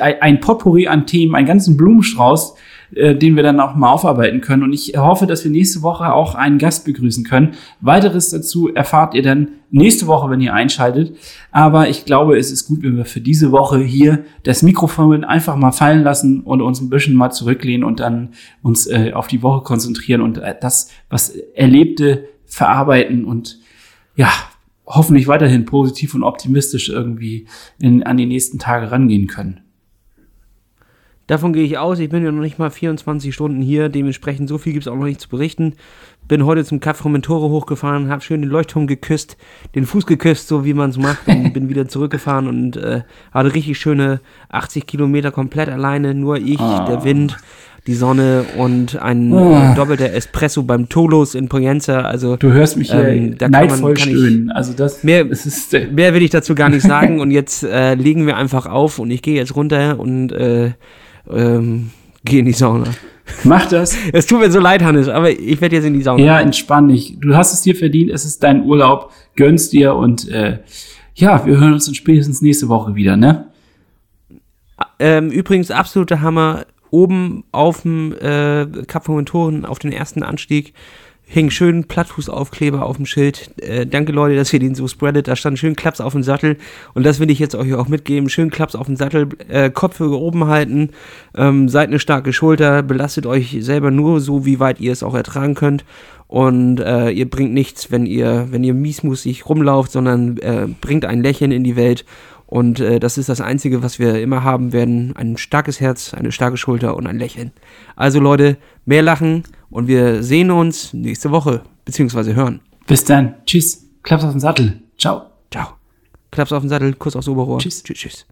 ein Potpourri an Themen, einen ganzen Blumenstrauß, äh, den wir dann auch mal aufarbeiten können. Und ich hoffe, dass wir nächste Woche auch einen Gast begrüßen können. Weiteres dazu erfahrt ihr dann nächste Woche, wenn ihr einschaltet. Aber ich glaube, es ist gut, wenn wir für diese Woche hier das Mikrofon einfach mal fallen lassen und uns ein bisschen mal zurücklehnen und dann uns äh, auf die Woche konzentrieren und äh, das, was Erlebte, verarbeiten und ja, hoffentlich weiterhin positiv und optimistisch irgendwie in, an die nächsten Tage rangehen können. Davon gehe ich aus. Ich bin ja noch nicht mal 24 Stunden hier. Dementsprechend so viel gibt es auch noch nicht zu berichten. Bin heute zum Cap Formentore hochgefahren, habe schön den Leuchtturm geküsst, den Fuß geküsst, so wie man es macht, und bin wieder zurückgefahren und äh, hatte richtig schöne 80 Kilometer komplett alleine. Nur ich, oh. der Wind, die Sonne und ein oh. doppelter Espresso beim Tolos in Poyenza. Also du hörst mich hier ähm, neidvoll man, stöhnen. Also das mehr, ist, äh, mehr will ich dazu gar nicht sagen. und jetzt äh, legen wir einfach auf und ich gehe jetzt runter und äh, ähm, geh in die Sauna. Mach das. Es tut mir so leid, Hannes, aber ich werde jetzt in die Sauna. Ja, entspann dich. Du hast es dir verdient, es ist dein Urlaub, gönnst dir und äh, ja, wir hören uns dann spätestens nächste Woche wieder, ne? Ähm, übrigens, absoluter Hammer. Oben auf dem äh, Kap von Mentoren, auf den ersten Anstieg, hing schön Plattfußaufkleber auf dem Schild. Äh, danke Leute, dass ihr den so spreadet. Da stand schön Klaps auf dem Sattel. Und das will ich jetzt euch auch mitgeben. Schön Klaps auf dem Sattel, äh, Kopf oben halten, ähm, seid eine starke Schulter, belastet euch selber nur so, wie weit ihr es auch ertragen könnt. Und äh, ihr bringt nichts, wenn ihr, wenn ihr miesmusig rumlauft, sondern äh, bringt ein Lächeln in die Welt. Und äh, das ist das Einzige, was wir immer haben werden. Ein starkes Herz, eine starke Schulter und ein Lächeln. Also Leute, mehr lachen und wir sehen uns nächste Woche, beziehungsweise hören. Bis dann. Tschüss. Klaps auf den Sattel. Ciao. Ciao. Klaps auf den Sattel, Kuss aufs Oberrohr. Tschüss. Tschüss. tschüss.